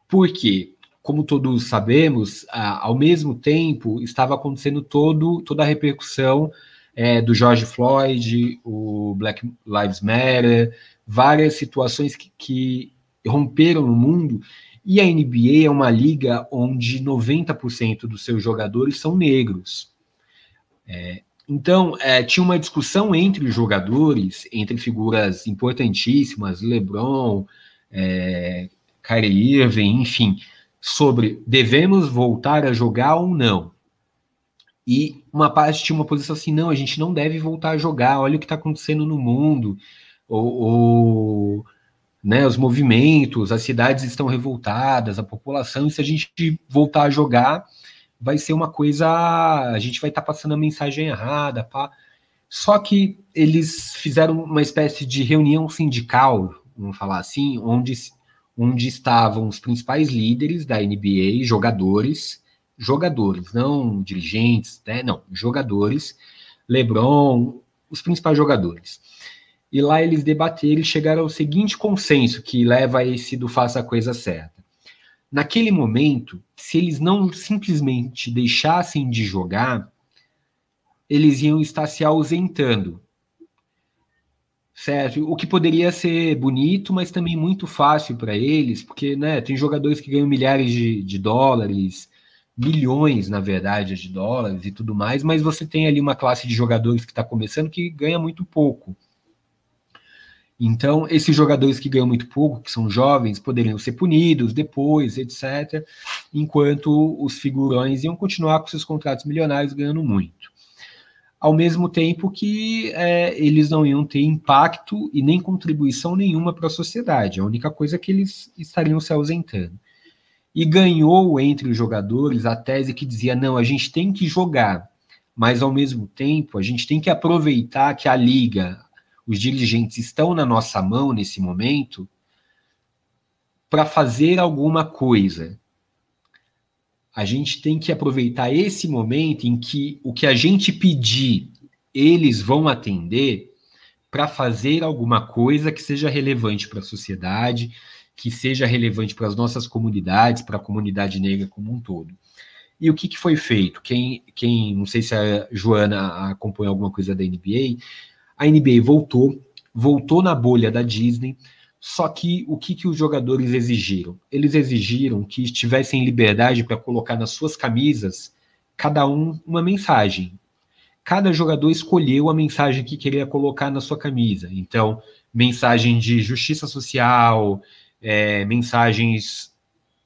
porque como todos sabemos, ao mesmo tempo estava acontecendo todo, toda a repercussão é, do George Floyd, o Black Lives Matter, várias situações que, que romperam no mundo. E a NBA é uma liga onde 90% dos seus jogadores são negros. É, então, é, tinha uma discussão entre os jogadores, entre figuras importantíssimas, LeBron, é, Kyrie Irving, enfim, sobre devemos voltar a jogar ou não. E uma parte tinha uma posição assim: não, a gente não deve voltar a jogar, olha o que está acontecendo no mundo, ou, ou né, os movimentos, as cidades estão revoltadas, a população, e se a gente voltar a jogar, vai ser uma coisa. A gente vai estar tá passando a mensagem errada. Pá. Só que eles fizeram uma espécie de reunião sindical, vamos falar assim, onde, onde estavam os principais líderes da NBA, jogadores, jogadores, não dirigentes, né? não, jogadores, LeBron, os principais jogadores. E lá eles debateram e chegaram ao seguinte consenso que leva a esse do faça a coisa certa. Naquele momento, se eles não simplesmente deixassem de jogar, eles iam estar se ausentando. Certo? O que poderia ser bonito, mas também muito fácil para eles, porque né, tem jogadores que ganham milhares de, de dólares, milhões, na verdade, de dólares e tudo mais, mas você tem ali uma classe de jogadores que está começando que ganha muito pouco. Então, esses jogadores que ganham muito pouco, que são jovens, poderiam ser punidos depois, etc., enquanto os figurões iam continuar com seus contratos milionários ganhando muito. Ao mesmo tempo que é, eles não iam ter impacto e nem contribuição nenhuma para a sociedade. A única coisa é que eles estariam se ausentando e ganhou entre os jogadores a tese que dizia: não, a gente tem que jogar, mas ao mesmo tempo a gente tem que aproveitar que a liga, os dirigentes estão na nossa mão nesse momento para fazer alguma coisa. A gente tem que aproveitar esse momento em que o que a gente pedir, eles vão atender para fazer alguma coisa que seja relevante para a sociedade, que seja relevante para as nossas comunidades, para a comunidade negra como um todo. E o que, que foi feito? Quem, quem, não sei se a Joana acompanha alguma coisa da NBA, a NBA voltou, voltou na bolha da Disney, só que o que, que os jogadores exigiram? Eles exigiram que tivessem liberdade para colocar nas suas camisas, cada um, uma mensagem. Cada jogador escolheu a mensagem que queria colocar na sua camisa. Então, mensagem de justiça social, é, mensagens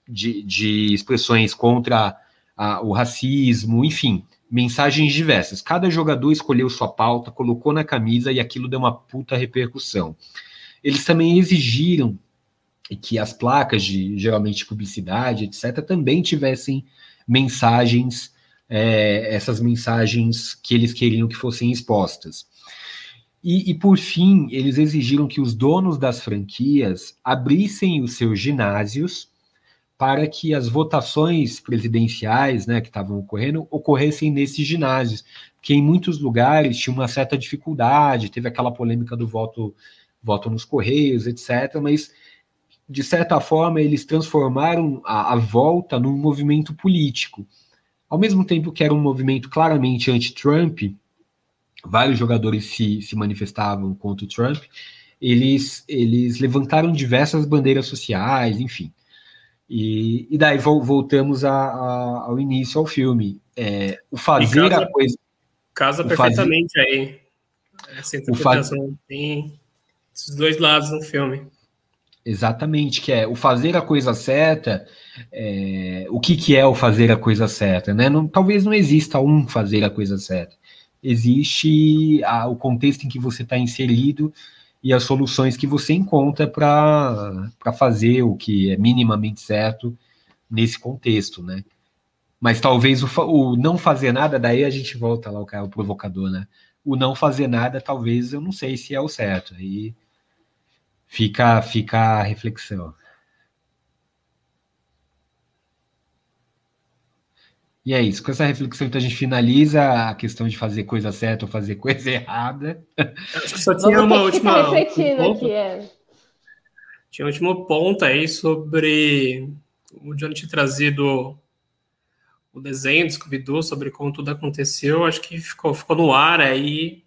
de, de, expressões contra a, o racismo, enfim, mensagens diversas. Cada jogador escolheu sua pauta, colocou na camisa e aquilo deu uma puta repercussão. Eles também exigiram que as placas de geralmente publicidade, etc., também tivessem mensagens, é, essas mensagens que eles queriam que fossem expostas. E, e, por fim, eles exigiram que os donos das franquias abrissem os seus ginásios para que as votações presidenciais né, que estavam ocorrendo ocorressem nesses ginásios, porque em muitos lugares tinha uma certa dificuldade, teve aquela polêmica do voto votam nos Correios, etc. Mas, de certa forma, eles transformaram a, a volta num movimento político. Ao mesmo tempo que era um movimento claramente anti-Trump, vários jogadores se, se manifestavam contra o Trump, eles, eles levantaram diversas bandeiras sociais, enfim. E, e daí voltamos a, a, ao início, ao filme. É, o fazer casa, a coisa. Casa perfeitamente fazer, aí. Essa interpretação o fa tem esses dois lados no filme. Exatamente, que é o fazer a coisa certa. É, o que, que é o fazer a coisa certa? Né? Não, talvez não exista um fazer a coisa certa. Existe a, o contexto em que você está inserido e as soluções que você encontra para fazer o que é minimamente certo nesse contexto, né? Mas talvez o, o, não fazer nada, daí a gente volta lá, o cara, o provocador, né? O não fazer nada, talvez eu não sei se é o certo. Aí Fica, fica a reflexão. E é isso. Com essa reflexão, então, a gente finaliza a questão de fazer coisa certa ou fazer coisa errada. Acho que só tinha Vamos uma última. Um aqui, é. Tinha um último ponto aí sobre o Johnny tinha trazido o desenho do Scooby-Doo sobre como tudo aconteceu. Acho que ficou, ficou no ar aí.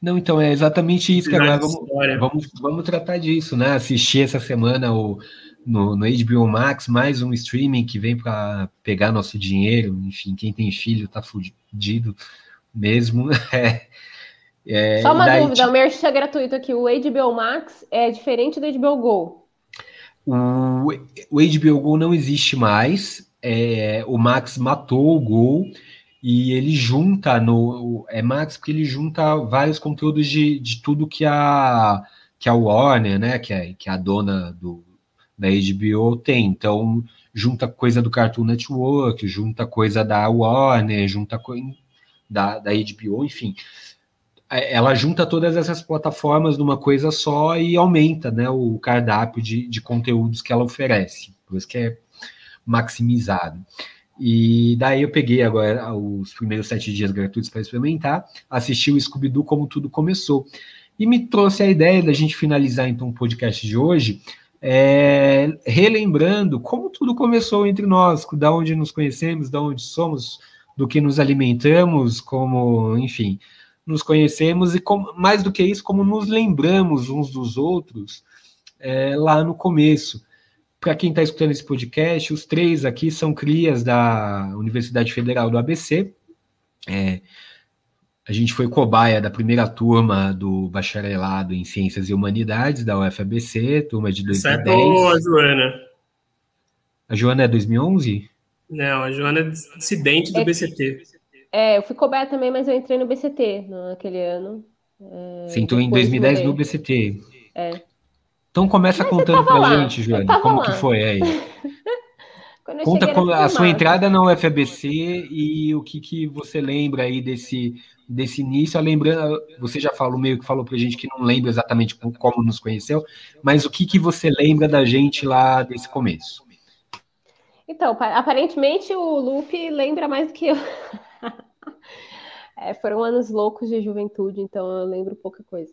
Não, então é exatamente isso, cara. Vamos, vamos, vamos, tratar disso, né? Assistir essa semana o, no, no HBO Max mais um streaming que vem para pegar nosso dinheiro. Enfim, quem tem filho tá fudido mesmo. É, é, Só uma daí, dúvida, o merch é gratuito aqui. O HBO Max é diferente do HBO Go? O, o HBO Go não existe mais. É, o Max matou o Go e ele junta no é Max porque ele junta vários conteúdos de, de tudo que a que a Warner, né, que é, que é a dona do da HBO tem. Então, junta coisa do Cartoon Network, junta coisa da Warner, junta coisa da, da HBO, enfim. É, ela junta todas essas plataformas numa coisa só e aumenta né, o cardápio de, de conteúdos que ela oferece. Por isso que é maximizado. E daí eu peguei agora os primeiros sete dias gratuitos para experimentar, assisti o Scooby-Doo como tudo começou. E me trouxe a ideia da gente finalizar então o podcast de hoje, é, relembrando como tudo começou entre nós, da onde nos conhecemos, da onde somos, do que nos alimentamos, como, enfim, nos conhecemos e como, mais do que isso, como nos lembramos uns dos outros é, lá no começo para quem está escutando esse podcast, os três aqui são crias da Universidade Federal do ABC. É, a gente foi cobaia da primeira turma do bacharelado em Ciências e Humanidades da UFABC, turma de 2010. Certo, a Joana. A Joana é 2011? Não, a Joana é dissidente do é, BCT. É, eu fui cobaia também, mas eu entrei no BCT naquele ano. É, Você entrou em 2010 no BCT. É. Então começa Mas contando pra lá. gente, Joana, como lá. que foi aí. Conta a sua entrada na UFABC e o que, que você lembra aí desse, desse início. Lembrando, você já falou meio que falou pra gente que não lembra exatamente como nos conheceu, mas o que, que você lembra da gente lá desse começo? Então, aparentemente o Lupe lembra mais do que eu. é, foram anos loucos de juventude, então eu lembro pouca coisa.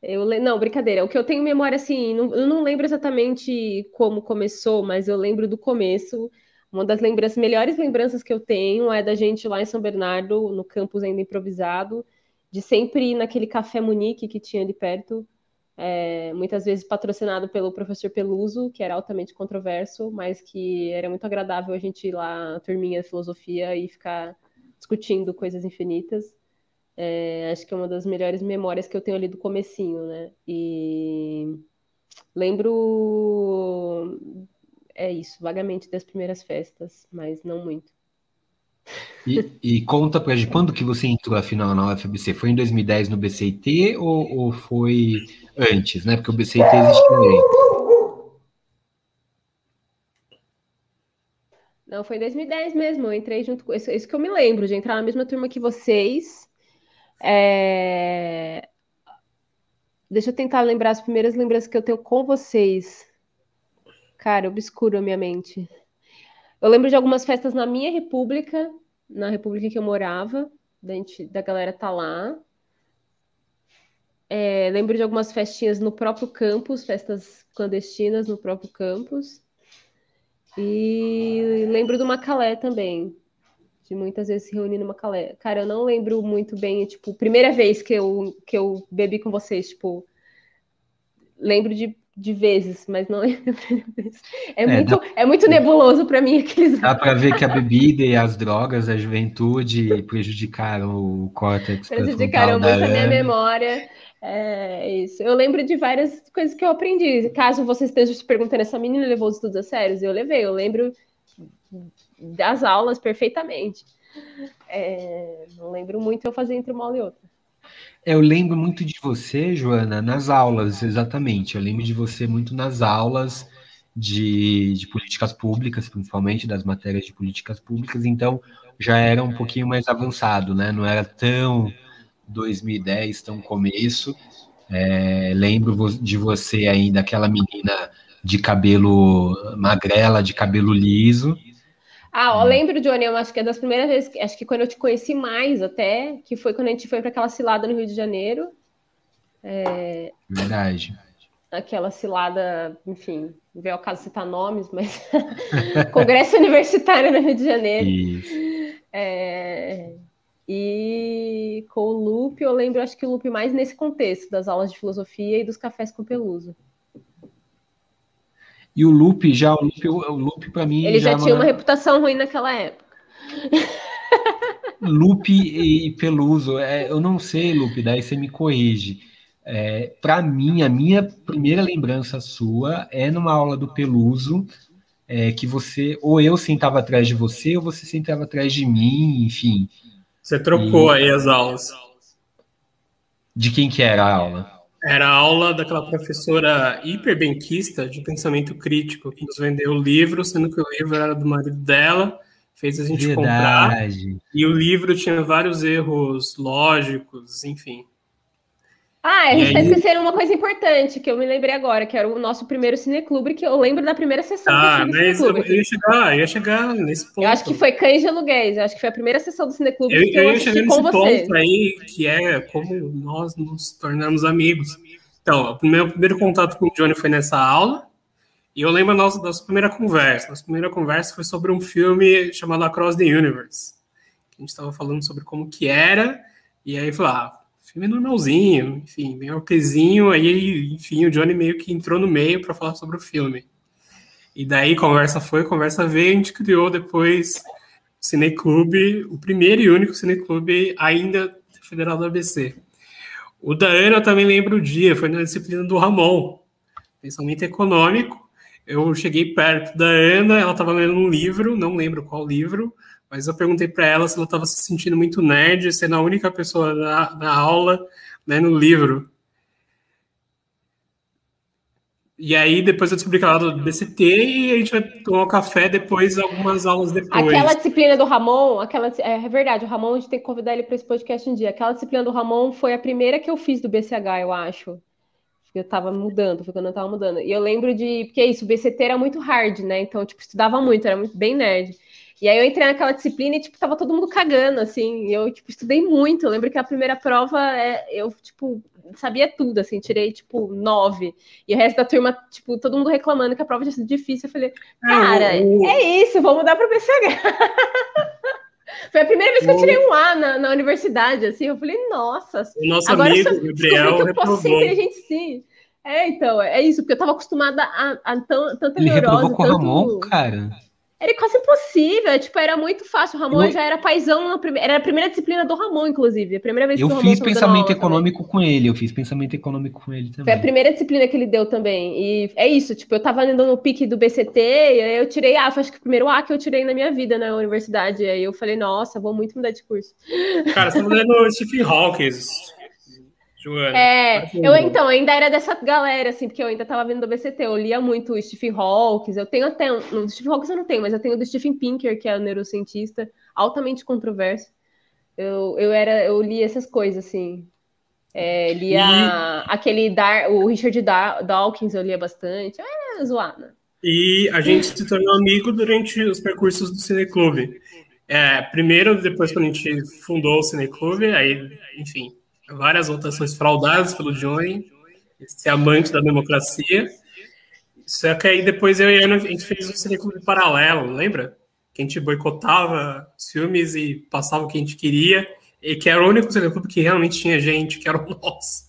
Eu. Não, brincadeira. O que eu tenho memória, assim, não, eu não lembro exatamente como começou, mas eu lembro do começo. Uma das lembranças, melhores lembranças que eu tenho é da gente lá em São Bernardo, no campus ainda improvisado, de sempre ir naquele Café Munique que tinha ali perto, é, muitas vezes patrocinado pelo professor Peluso, que era altamente controverso, mas que era muito agradável a gente ir lá, a turminha de filosofia, e ficar discutindo coisas infinitas. É, acho que é uma das melhores memórias que eu tenho ali do comecinho, né? E lembro é isso, vagamente das primeiras festas, mas não muito. E, e conta pra gente, quando que você entrou afinal na UFBC? Foi em 2010 no BCIT ou, ou foi antes, né? Porque o BCIT existe antes. Não, foi em 2010 mesmo. Eu entrei junto com. Isso, isso que eu me lembro, de entrar na mesma turma que vocês. É... Deixa eu tentar lembrar as primeiras lembranças que eu tenho com vocês. Cara, obscuro a minha mente. Eu lembro de algumas festas na minha república, na república que eu morava, da, gente, da galera tá lá. É, lembro de algumas festinhas no próprio campus, festas clandestinas no próprio campus. E lembro do Macalé também, de muitas vezes se reunir no Macalé. Cara, eu não lembro muito bem, tipo, primeira vez que eu, que eu bebi com vocês, tipo, lembro de de vezes, mas não é é, muito, dá... é muito nebuloso para mim aqueles. Dá para ver que a bebida e as drogas, a juventude prejudicaram o córtex. Prejudicaram muito a minha memória. É isso. Eu lembro de várias coisas que eu aprendi. Caso você esteja se perguntando, essa menina levou os estudos a sério? Eu levei. Eu lembro das aulas perfeitamente. É, não lembro muito eu fazer entre uma aula e outra. Eu lembro muito de você, Joana, nas aulas, exatamente. Eu lembro de você muito nas aulas de, de políticas públicas, principalmente das matérias de políticas públicas, então já era um pouquinho mais avançado, né? Não era tão 2010, tão começo. É, lembro de você ainda, aquela menina de cabelo magrela, de cabelo liso, ah, eu hum. lembro, Johnny, eu acho que é das primeiras vezes, acho que quando eu te conheci mais até, que foi quando a gente foi para aquela cilada no Rio de Janeiro. É... Verdade. Aquela cilada, enfim, não veio ao caso citar nomes, mas Congresso Universitário no Rio de Janeiro. Isso. É... E com o Lupe, eu lembro, acho que o Lupe mais nesse contexto, das aulas de filosofia e dos cafés com peluso. E o Lupe, já, o Lupe, o Lupe para mim. Ele já, já tinha uma... uma reputação ruim naquela época. Lupe e Peluso, é, eu não sei, Lupe, daí você me corrige. É, para mim, a minha primeira lembrança sua é numa aula do Peluso, é, que você, ou eu sentava atrás de você, ou você sentava atrás de mim, enfim. Você trocou e... aí as aulas. De quem que era a aula? Era a aula daquela professora hiperbenquista de pensamento crítico, que nos vendeu o livro, sendo que o livro era do marido dela, fez a gente Verdade. comprar. E o livro tinha vários erros lógicos, enfim. Ah, eles aí... esqueceram uma coisa importante que eu me lembrei agora, que era o nosso primeiro cineclube, que eu lembro da primeira sessão ah, do mas eu ia chegar, ia chegar nesse ponto. Eu acho que foi Cães de Aluguéis, eu acho que foi a primeira sessão do cineclube eu, que eu, eu ia chegar nesse ponto aí, que é como nós nos tornamos amigos. Então, o meu primeiro contato com o Johnny foi nessa aula, e eu lembro da nossa, nossa primeira conversa. Nossa primeira conversa foi sobre um filme chamado Across the Universe. A gente estava falando sobre como que era, e aí falou, ah, filme normalzinho, enfim, bem okzinho, aí, enfim, o Johnny meio que entrou no meio para falar sobre o filme. E daí, conversa foi, conversa veio, a gente criou depois o Cineclube, o primeiro e único Cineclube ainda federal do ABC. O da Ana eu também lembro o dia, foi na disciplina do Ramon, pensamento econômico. Eu cheguei perto da Ana, ela estava lendo um livro, não lembro qual livro, mas eu perguntei para ela se ela estava se sentindo muito nerd, sendo a única pessoa na, na aula, né, no livro. E aí depois eu descobri que ela era do BCT e a gente vai tomar um café depois, algumas aulas depois. Aquela disciplina do Ramon, aquela é verdade, o Ramon a gente tem que convidar ele para esse podcast um dia. Aquela disciplina do Ramon foi a primeira que eu fiz do BCH, eu acho. eu tava mudando, foi quando eu tava mudando. E eu lembro de. Porque é isso, o BCT era muito hard, né? Então, tipo, estudava muito, era muito bem nerd. E aí eu entrei naquela disciplina e, tipo, tava todo mundo cagando, assim. E eu, tipo, estudei muito. Eu lembro que a primeira prova, é, eu, tipo, sabia tudo, assim, tirei, tipo, nove. E o resto da turma, tipo, todo mundo reclamando que a prova tinha sido difícil. Eu falei, é, cara, é isso, vou mudar para BCH. Foi a primeira vez que eu tirei um A na, na universidade, assim, eu falei, nossa, o nosso agora amigo, eu Gabriel, que eu posso ser inteligente sim. É, então, é isso, porque eu tava acostumada a, a, a tanta Ele neurose. com tanto... Ramon, cara. Era quase impossível, tipo, era muito fácil. O Ramon eu... já era paizão, na primeira, era a primeira disciplina do Ramon, inclusive. A primeira vez eu que o fiz pensamento econômico também. com ele, eu fiz pensamento econômico com ele também. Foi a primeira disciplina que ele deu também. E é isso, tipo, eu tava indo no pique do BCT, e aí eu tirei A, foi acho que o primeiro A que eu tirei na minha vida na universidade. E aí eu falei, nossa, vou muito mudar de curso. Cara, você tá lendo Stephen Hawking. Joana. É, eu então ainda era dessa galera, assim, porque eu ainda estava vendo do BCT, eu lia muito o Stephen Hawking, eu tenho até, um, no Stephen Hawking eu não tenho, mas eu tenho do Stephen Pinker, que é o neurocientista, altamente controverso. Eu, eu era, eu li essas coisas, assim. É, lia e... aquele Dar, o Richard Dawkins, eu lia bastante. É zoada. E a gente se tornou amigo durante os percursos do Cineclube. É, primeiro, depois quando a gente fundou o Cineclube, aí, enfim, várias votações fraudadas pelo Johnny, esse amante da democracia. Só que aí depois eu e a Ana, a gente fez um cineclube paralelo, lembra? Que a gente boicotava os filmes e passava o que a gente queria, e que era o único cineclube que realmente tinha gente, que era o nosso.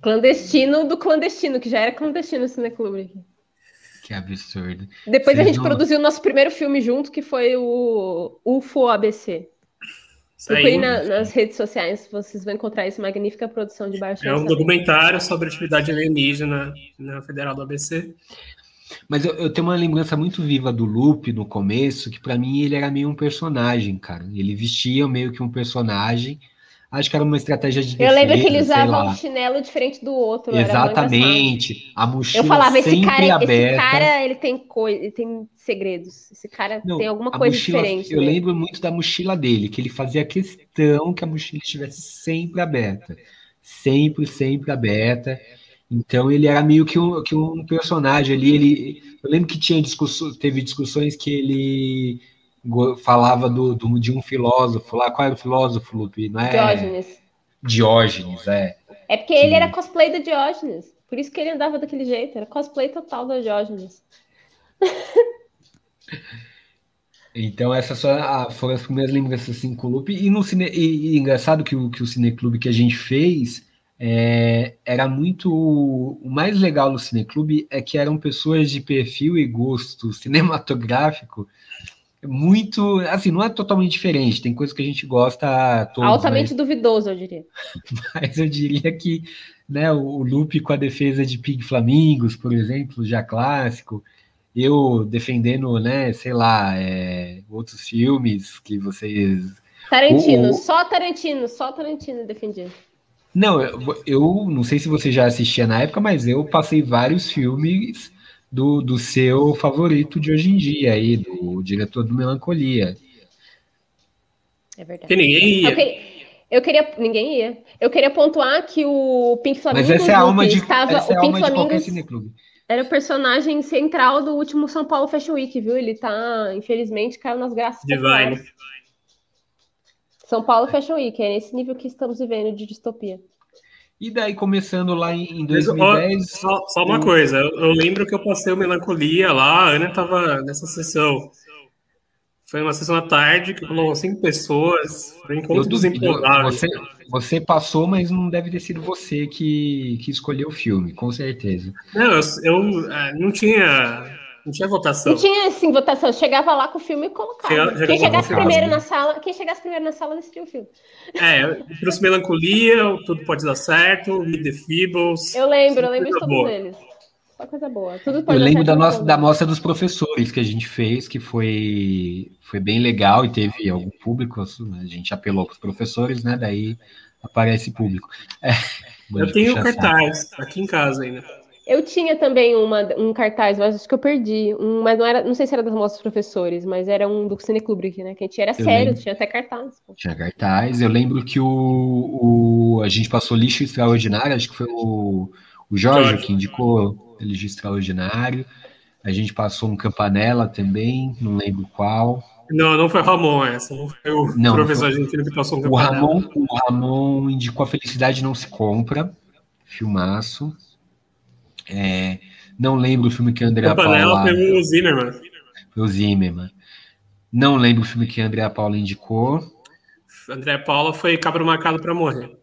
Clandestino do clandestino, que já era clandestino o cineclube. Que absurdo. Depois Vocês a gente não... produziu o nosso primeiro filme junto, que foi o UFO ABC. Procure na, nas redes sociais, vocês vão encontrar essa magnífica produção de baixo. É um documentário sobre atividade alienígena na Federal do ABC. Mas eu, eu, tenho uma lembrança muito viva do Lupe no começo, que para mim ele era meio um personagem, cara. Ele vestia meio que um personagem Acho que era uma estratégia de defesa. Eu lembro que ele usava um chinelo diferente do outro. Exatamente. A mochila Eu falava, esse cara, aberta. esse cara, ele tem coisa, ele tem segredos. Esse cara Não, tem alguma coisa mochila, diferente. Eu né? lembro muito da mochila dele, que ele fazia questão que a mochila estivesse sempre aberta. Sempre, sempre aberta. Então ele era meio que um, que um personagem ali. Ele, eu lembro que tinha discussões, teve discussões que ele falava do, do, de um filósofo lá. Qual era o filósofo, Lupe? Não é... Diógenes. Diógenes, é. É porque ele era cosplay do Diógenes. Por isso que ele andava daquele jeito. Era cosplay total do Diógenes. Então, essas foram as primeiras lembranças assim, com o Lupe. E, no cine, e, e engraçado que o, que o Cineclube que a gente fez é, era muito. O mais legal no Cineclube é que eram pessoas de perfil e gosto cinematográfico muito, assim, não é totalmente diferente, tem coisas que a gente gosta todos, altamente mas... duvidoso, eu diria. Mas eu diria que, né, o Lupe com a defesa de Pig Flamingos, por exemplo, já clássico, eu defendendo, né, sei lá, é, outros filmes que vocês Tarantino, o, o... só Tarantino, só Tarantino defendia. Não, eu, eu não sei se você já assistia na época, mas eu passei vários filmes do, do seu favorito de hoje em dia, aí, do diretor do Melancolia. É verdade. Que ninguém ia. Eu queria, eu queria, ninguém ia. Eu queria pontuar que o Pink Flamingos Mas essa é a alma de, estava, essa é o Pink Flamingos era o personagem central do último São Paulo Fashion Week, viu? Ele tá, infelizmente, caiu nas graças Divine. São Paulo Fashion Week, é nesse nível que estamos vivendo de distopia. E daí, começando lá em 2010. Só, só uma coisa, eu, eu, lembro que eu passei o Melancolia lá, a Ana estava nessa sessão. Foi uma sessão à tarde que rolou cinco pessoas, foi um encontro dos Você, você passou, mas não deve ter sido você que, que escolheu o filme, com certeza. Não, eu, eu é, não tinha não tinha votação. Não tinha, sim, votação. Chegava lá com o filme e colocava. Chega, quem chegasse primeiro na sala, quem chegasse primeiro na sala decidia o filme. É, trouxe Melancolia, Tudo Pode Dar Certo, Meet the Feebles. Eu lembro, eu lembro de todos boa. eles. Só coisa boa. Tudo pode eu lembro da, nossa, da mostra dos professores que a gente fez, que foi, foi bem legal e teve algum público. A gente apelou para os professores, né? Daí aparece público. É, eu tenho cartaz aqui em casa ainda. Eu tinha também uma, um cartaz, mas acho que eu perdi. Um, mas não era, não sei se era das mostras professores, mas era um do Cine Kubrick, né? Que a gente era eu sério, lembro. tinha até cartaz. Pô. Tinha cartaz. Eu lembro que o, o, a gente passou lixo extraordinário, acho que foi o, o Jorge, Jorge. que indicou lixo extraordinário. A gente passou um campanela também, não lembro qual. Não, não foi Ramon essa, não foi o não, professor argentino que passou um campanela. O Ramon, o Ramon indicou a felicidade não se compra, filmaço. É, não lembro o filme que Andrea Paula... foi o Zimmerman. Foi o Zimmerman. Não lembro o filme que a Andrea Paula indicou. André Paula foi Cabra Marcado para Morrer.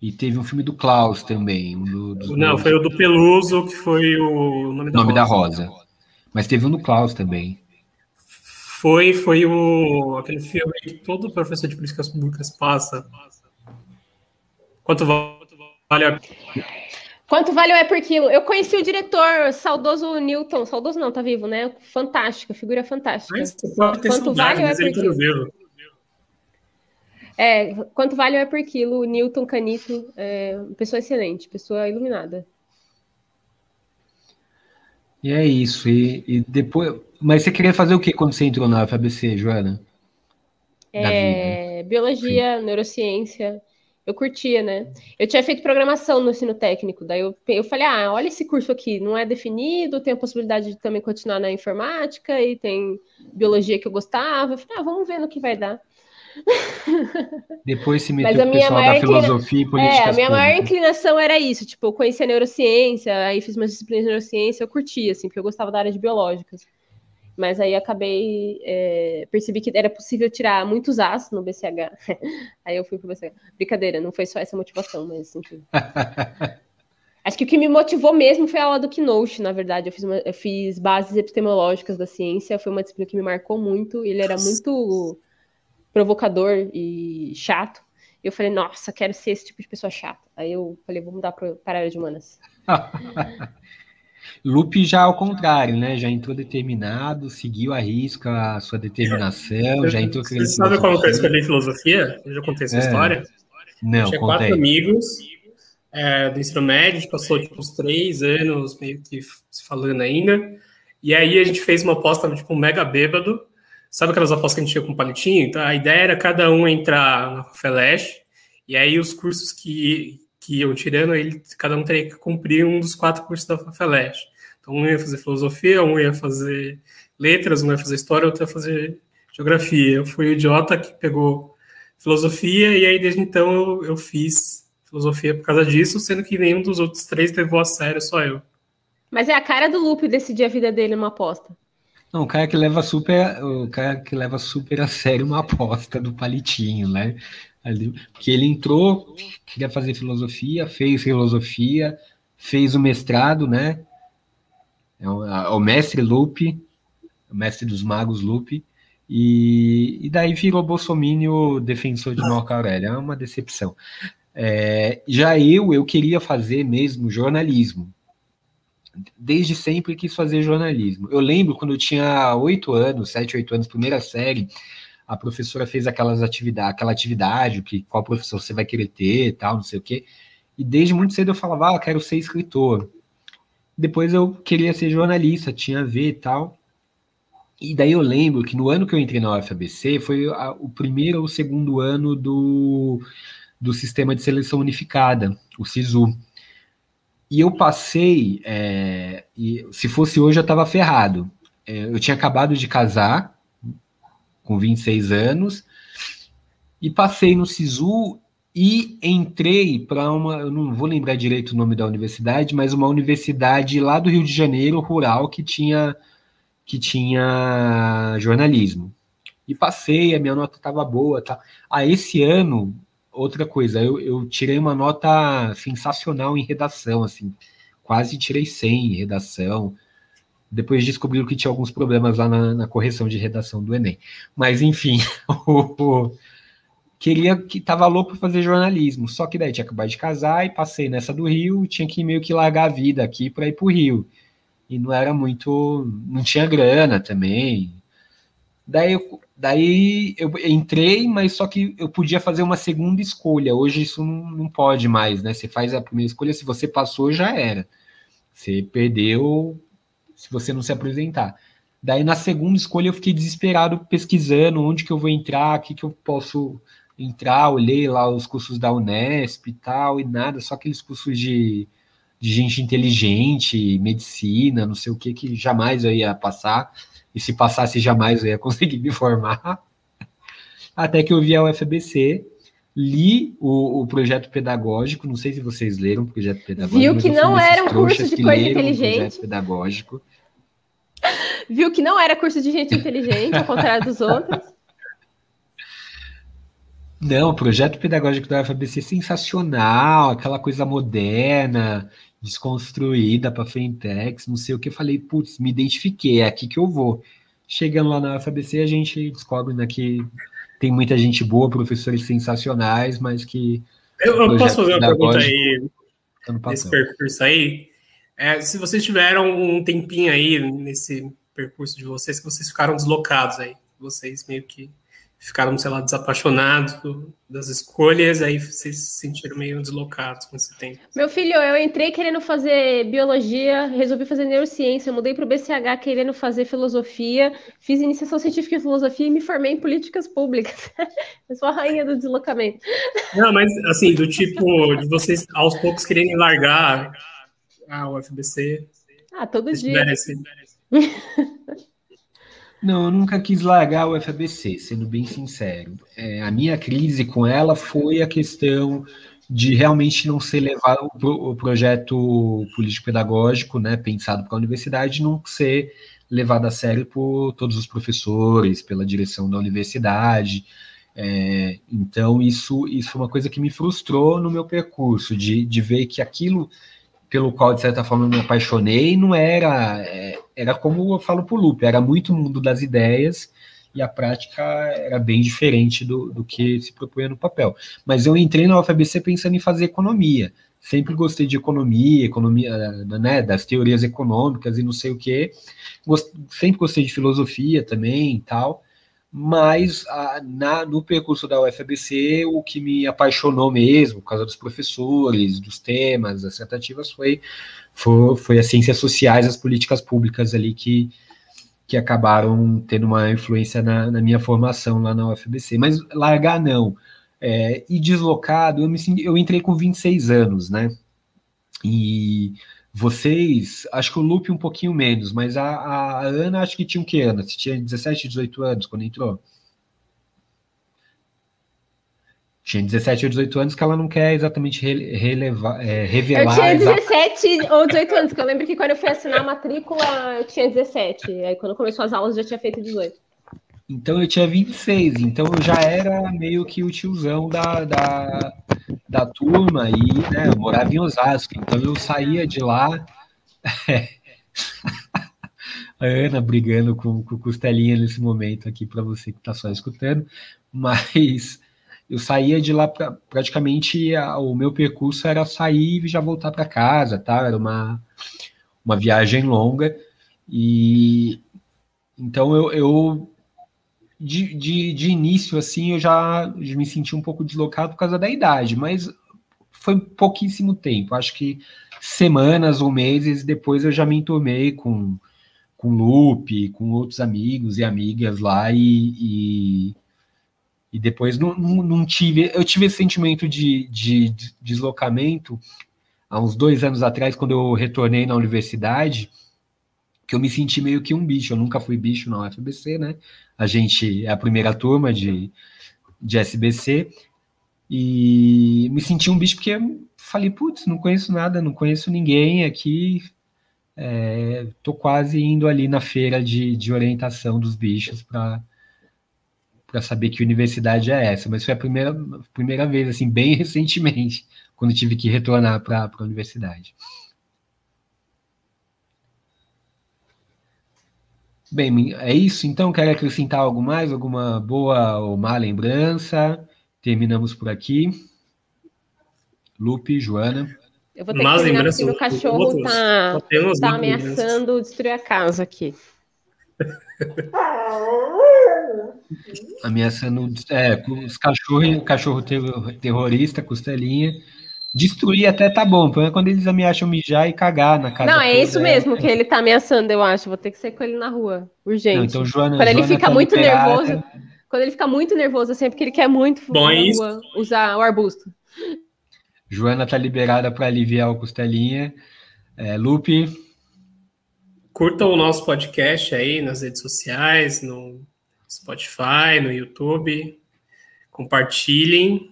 E teve um filme do Klaus também. Um do, não, foi o do Peluso, que foi o Nome da, nome Rosa. da Rosa. Mas teve um do Klaus também. Foi, foi o, aquele filme que todo professor de políticas públicas passa. Quanto vale a Quanto vale o é por quilo? Eu conheci o diretor, saudoso Newton, saudoso não, tá vivo, né? Fantástico, figura fantástica. Mas pode ter quanto vale o é por quilo? Vivo. É, quanto vale o é por quilo? Newton Canito, é, pessoa excelente, pessoa iluminada. E é isso. E, e, depois. Mas você queria fazer o que quando você entrou na FABC, Joana? É, biologia, Sim. neurociência eu curtia, né? Eu tinha feito programação no ensino técnico, daí eu, eu falei, ah, olha esse curso aqui, não é definido, tem a possibilidade de também continuar na informática e tem biologia que eu gostava. Eu falei, ah, vamos ver no que vai dar. Depois se meteu com o pessoal da filosofia e política. É, a minha maior inclinação era isso, tipo, eu conhecia neurociência, aí fiz umas disciplinas de neurociência, eu curtia, assim, porque eu gostava da área de biológicas. Mas aí acabei, é, percebi que era possível tirar muitos As no BCH. aí eu fui pro BCH. Brincadeira, não foi só essa motivação, mas enfim. Acho que o que me motivou mesmo foi a aula do Keynote, na verdade. Eu fiz, uma, eu fiz bases epistemológicas da ciência, foi uma disciplina que me marcou muito. Ele era muito provocador e chato. E eu falei, nossa, quero ser esse tipo de pessoa chata. Aí eu falei, vou mudar para a área de humanas. Lupe já ao contrário, né? Já entrou determinado, seguiu a risca a sua determinação, já entrou Você sabe como eu escolhi filosofia? Eu já contei essa é. história. Não, tinha contei. quatro amigos é, do ensino médio, a gente passou tipo, uns três anos meio que se falando ainda. E aí a gente fez uma aposta, tipo, um mega bêbado. Sabe aquelas apostas que a gente tinha com palitinho? Então a ideia era cada um entrar na Flash, e aí os cursos que, que iam tirando, ele, cada um teria que cumprir um dos quatro cursos da FAFELESH. Então, um ia fazer filosofia, um ia fazer letras, um ia fazer história, outro ia fazer geografia. Eu fui o idiota que pegou filosofia, e aí desde então eu, eu fiz filosofia por causa disso, sendo que nenhum dos outros três levou a sério, só eu. Mas é a cara do Lupe decidir a vida dele numa aposta. Não, o cara que leva super, o cara que leva super a sério uma aposta do palitinho, né? Porque ele entrou, queria fazer filosofia, fez filosofia, fez o mestrado, né? É o, é o mestre Lupe, o mestre dos magos Lupe, e, e daí virou bolsomínio defensor de Marco Aurélio. É uma decepção. É, já eu, eu queria fazer mesmo jornalismo. Desde sempre quis fazer jornalismo. Eu lembro quando eu tinha oito anos, sete, oito anos, primeira série, a professora fez aquelas atividades, aquela atividade, que qual professor você vai querer ter, tal, não sei o quê. E desde muito cedo eu falava, ah, quero ser escritor. Depois eu queria ser jornalista, tinha a ver e tal. E daí eu lembro que no ano que eu entrei na UFABC foi a, o primeiro ou segundo ano do, do sistema de seleção unificada, o SISU. E eu passei, é, e se fosse hoje eu estava ferrado. É, eu tinha acabado de casar, com 26 anos, e passei no SISU e entrei para uma, eu não vou lembrar direito o nome da universidade, mas uma universidade lá do Rio de Janeiro, rural, que tinha, que tinha jornalismo. E passei, a minha nota estava boa. Tá. Ah, esse ano, outra coisa, eu, eu tirei uma nota sensacional em redação, assim, quase tirei 100 em redação. Depois descobriram que tinha alguns problemas lá na, na correção de redação do Enem. Mas, enfim, queria que estava louco para fazer jornalismo. Só que daí tinha acabado de casar e passei nessa do Rio, tinha que meio que largar a vida aqui para ir para o Rio. E não era muito. Não tinha grana também. Daí eu, daí eu entrei, mas só que eu podia fazer uma segunda escolha. Hoje isso não, não pode mais, né? Você faz a primeira escolha, se você passou, já era. Você perdeu se você não se apresentar. Daí na segunda escolha eu fiquei desesperado pesquisando onde que eu vou entrar, o que que eu posso entrar, olhei lá os cursos da Unesp e tal, e nada, só aqueles cursos de, de gente inteligente, medicina, não sei o que, que jamais eu ia passar, e se passasse jamais eu ia conseguir me formar. Até que eu vi a UFBC, li o, o, projeto pedagógico, não sei se vocês leram o projeto pedagógico. Viu que não era um curso de coisa inteligente. projeto pedagógico. Viu que não era curso de gente inteligente, ao contrário dos outros. Não, o projeto pedagógico da UFABC é sensacional, aquela coisa moderna, desconstruída para fintechs, não sei o que. Eu falei, putz, me identifiquei, é aqui que eu vou. Chegando lá na UFABC, a gente descobre né, que tem muita gente boa, professores sensacionais, mas que. Eu, eu posso fazer uma pergunta aí nesse percurso aí? É, se vocês tiveram um tempinho aí nesse percurso de vocês, que vocês ficaram deslocados aí, vocês meio que ficaram, sei lá, desapaixonados das escolhas, aí vocês se sentiram meio deslocados com esse tempo. Meu filho, eu entrei querendo fazer biologia, resolvi fazer neurociência, mudei para o BCH querendo fazer filosofia, fiz iniciação científica em filosofia e me formei em políticas públicas. eu sou a rainha do deslocamento. Não, mas assim, do tipo, de vocês aos poucos quererem largar a UFBC. Ah, todo dia. Não, eu nunca quis largar o FABC, sendo bem sincero. É, a minha crise com ela foi a questão de realmente não ser levado o projeto político-pedagógico, né, pensado para a universidade, não ser levado a sério por todos os professores, pela direção da universidade. É, então, isso, isso foi uma coisa que me frustrou no meu percurso, de, de ver que aquilo pelo qual, de certa forma, me apaixonei, não era. É, era como eu falo para o Lupe, era muito mundo das ideias e a prática era bem diferente do, do que se propunha no papel. Mas eu entrei na UFABC pensando em fazer economia. Sempre gostei de economia, economia, né, das teorias econômicas e não sei o quê. Gost, sempre gostei de filosofia também e tal mas a, na, no percurso da UFABC, o que me apaixonou mesmo, por causa dos professores, dos temas, das tratativas, foi, foi, foi as ciências sociais, as políticas públicas ali que, que acabaram tendo uma influência na, na minha formação lá na UFBC. Mas largar não. É, e deslocado, eu, me, eu entrei com 26 anos, né? E vocês, acho que o Lupe um pouquinho menos, mas a, a Ana acho que tinha o que, Ana? Você tinha 17, 18 anos quando entrou? Tinha 17 ou 18 anos que ela não quer exatamente relevar, é, revelar. Eu tinha 17 exatamente. ou 18 anos, que eu lembro que quando eu fui assinar a matrícula eu tinha 17. Aí quando começou as aulas eu já tinha feito 18. Então eu tinha 26, então eu já era meio que o tiozão da, da, da turma e né, eu morava em Osasco, então eu saía de lá. a Ana brigando com, com Costelinha nesse momento aqui para você que está só escutando, mas eu saía de lá pra, praticamente a, o meu percurso era sair e já voltar para casa, tá? Era uma, uma viagem longa e então eu, eu de, de, de início, assim, eu já me senti um pouco deslocado por causa da idade, mas foi pouquíssimo tempo. Acho que semanas ou meses depois eu já me enturmei com, com Lupe, com outros amigos e amigas lá e, e, e depois não, não, não, tive. Eu tive esse sentimento de, de, de deslocamento há uns dois anos atrás, quando eu retornei na universidade que eu me senti meio que um bicho. Eu nunca fui bicho na UFBC, né? A gente é a primeira turma de, de SBC e me senti um bicho porque falei, putz, não conheço nada, não conheço ninguém aqui. É, tô quase indo ali na feira de, de orientação dos bichos para para saber que universidade é essa, mas foi a primeira, primeira vez, assim, bem recentemente, quando tive que retornar para a universidade. Bem, é isso. Então, quer acrescentar algo mais? Alguma boa ou má lembrança? Terminamos por aqui. Lupe, Joana. Eu vou ter Mas que terminar porque o cachorro está tá ameaçando destruir a casa aqui. ameaçando é, os cachorros, cachorro terrorista, costelinha, Destruir até tá bom, quando eles ameaçam mijar e cagar na casa. Não, é isso é... mesmo que ele tá ameaçando, eu acho. Vou ter que ser com ele na rua, urgente. Não, então, Joana, quando Joana ele fica tá muito liberada. nervoso, quando ele fica muito nervoso, assim, é porque ele quer muito bom, é isso. Rua, usar o arbusto. Joana tá liberada para aliviar o costelinha. É, Lupe. Curtam o nosso podcast aí nas redes sociais, no Spotify, no YouTube. Compartilhem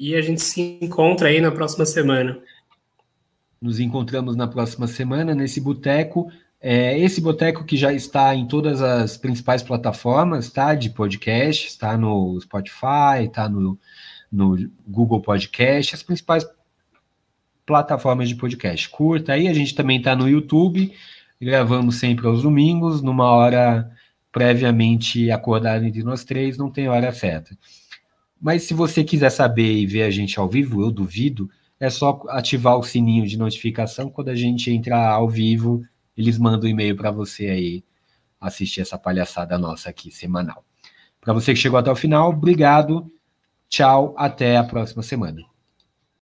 e a gente se encontra aí na próxima semana. Nos encontramos na próxima semana nesse boteco. É, esse boteco que já está em todas as principais plataformas, tá? De podcast, está no Spotify, está no, no Google Podcast, as principais plataformas de podcast. Curta aí, a gente também está no YouTube, gravamos sempre aos domingos, numa hora previamente acordada entre nós três, não tem hora certa. Mas se você quiser saber e ver a gente ao vivo, eu duvido, é só ativar o sininho de notificação. Quando a gente entrar ao vivo, eles mandam um e-mail para você aí assistir essa palhaçada nossa aqui semanal. Para você que chegou até o final, obrigado. Tchau, até a próxima semana.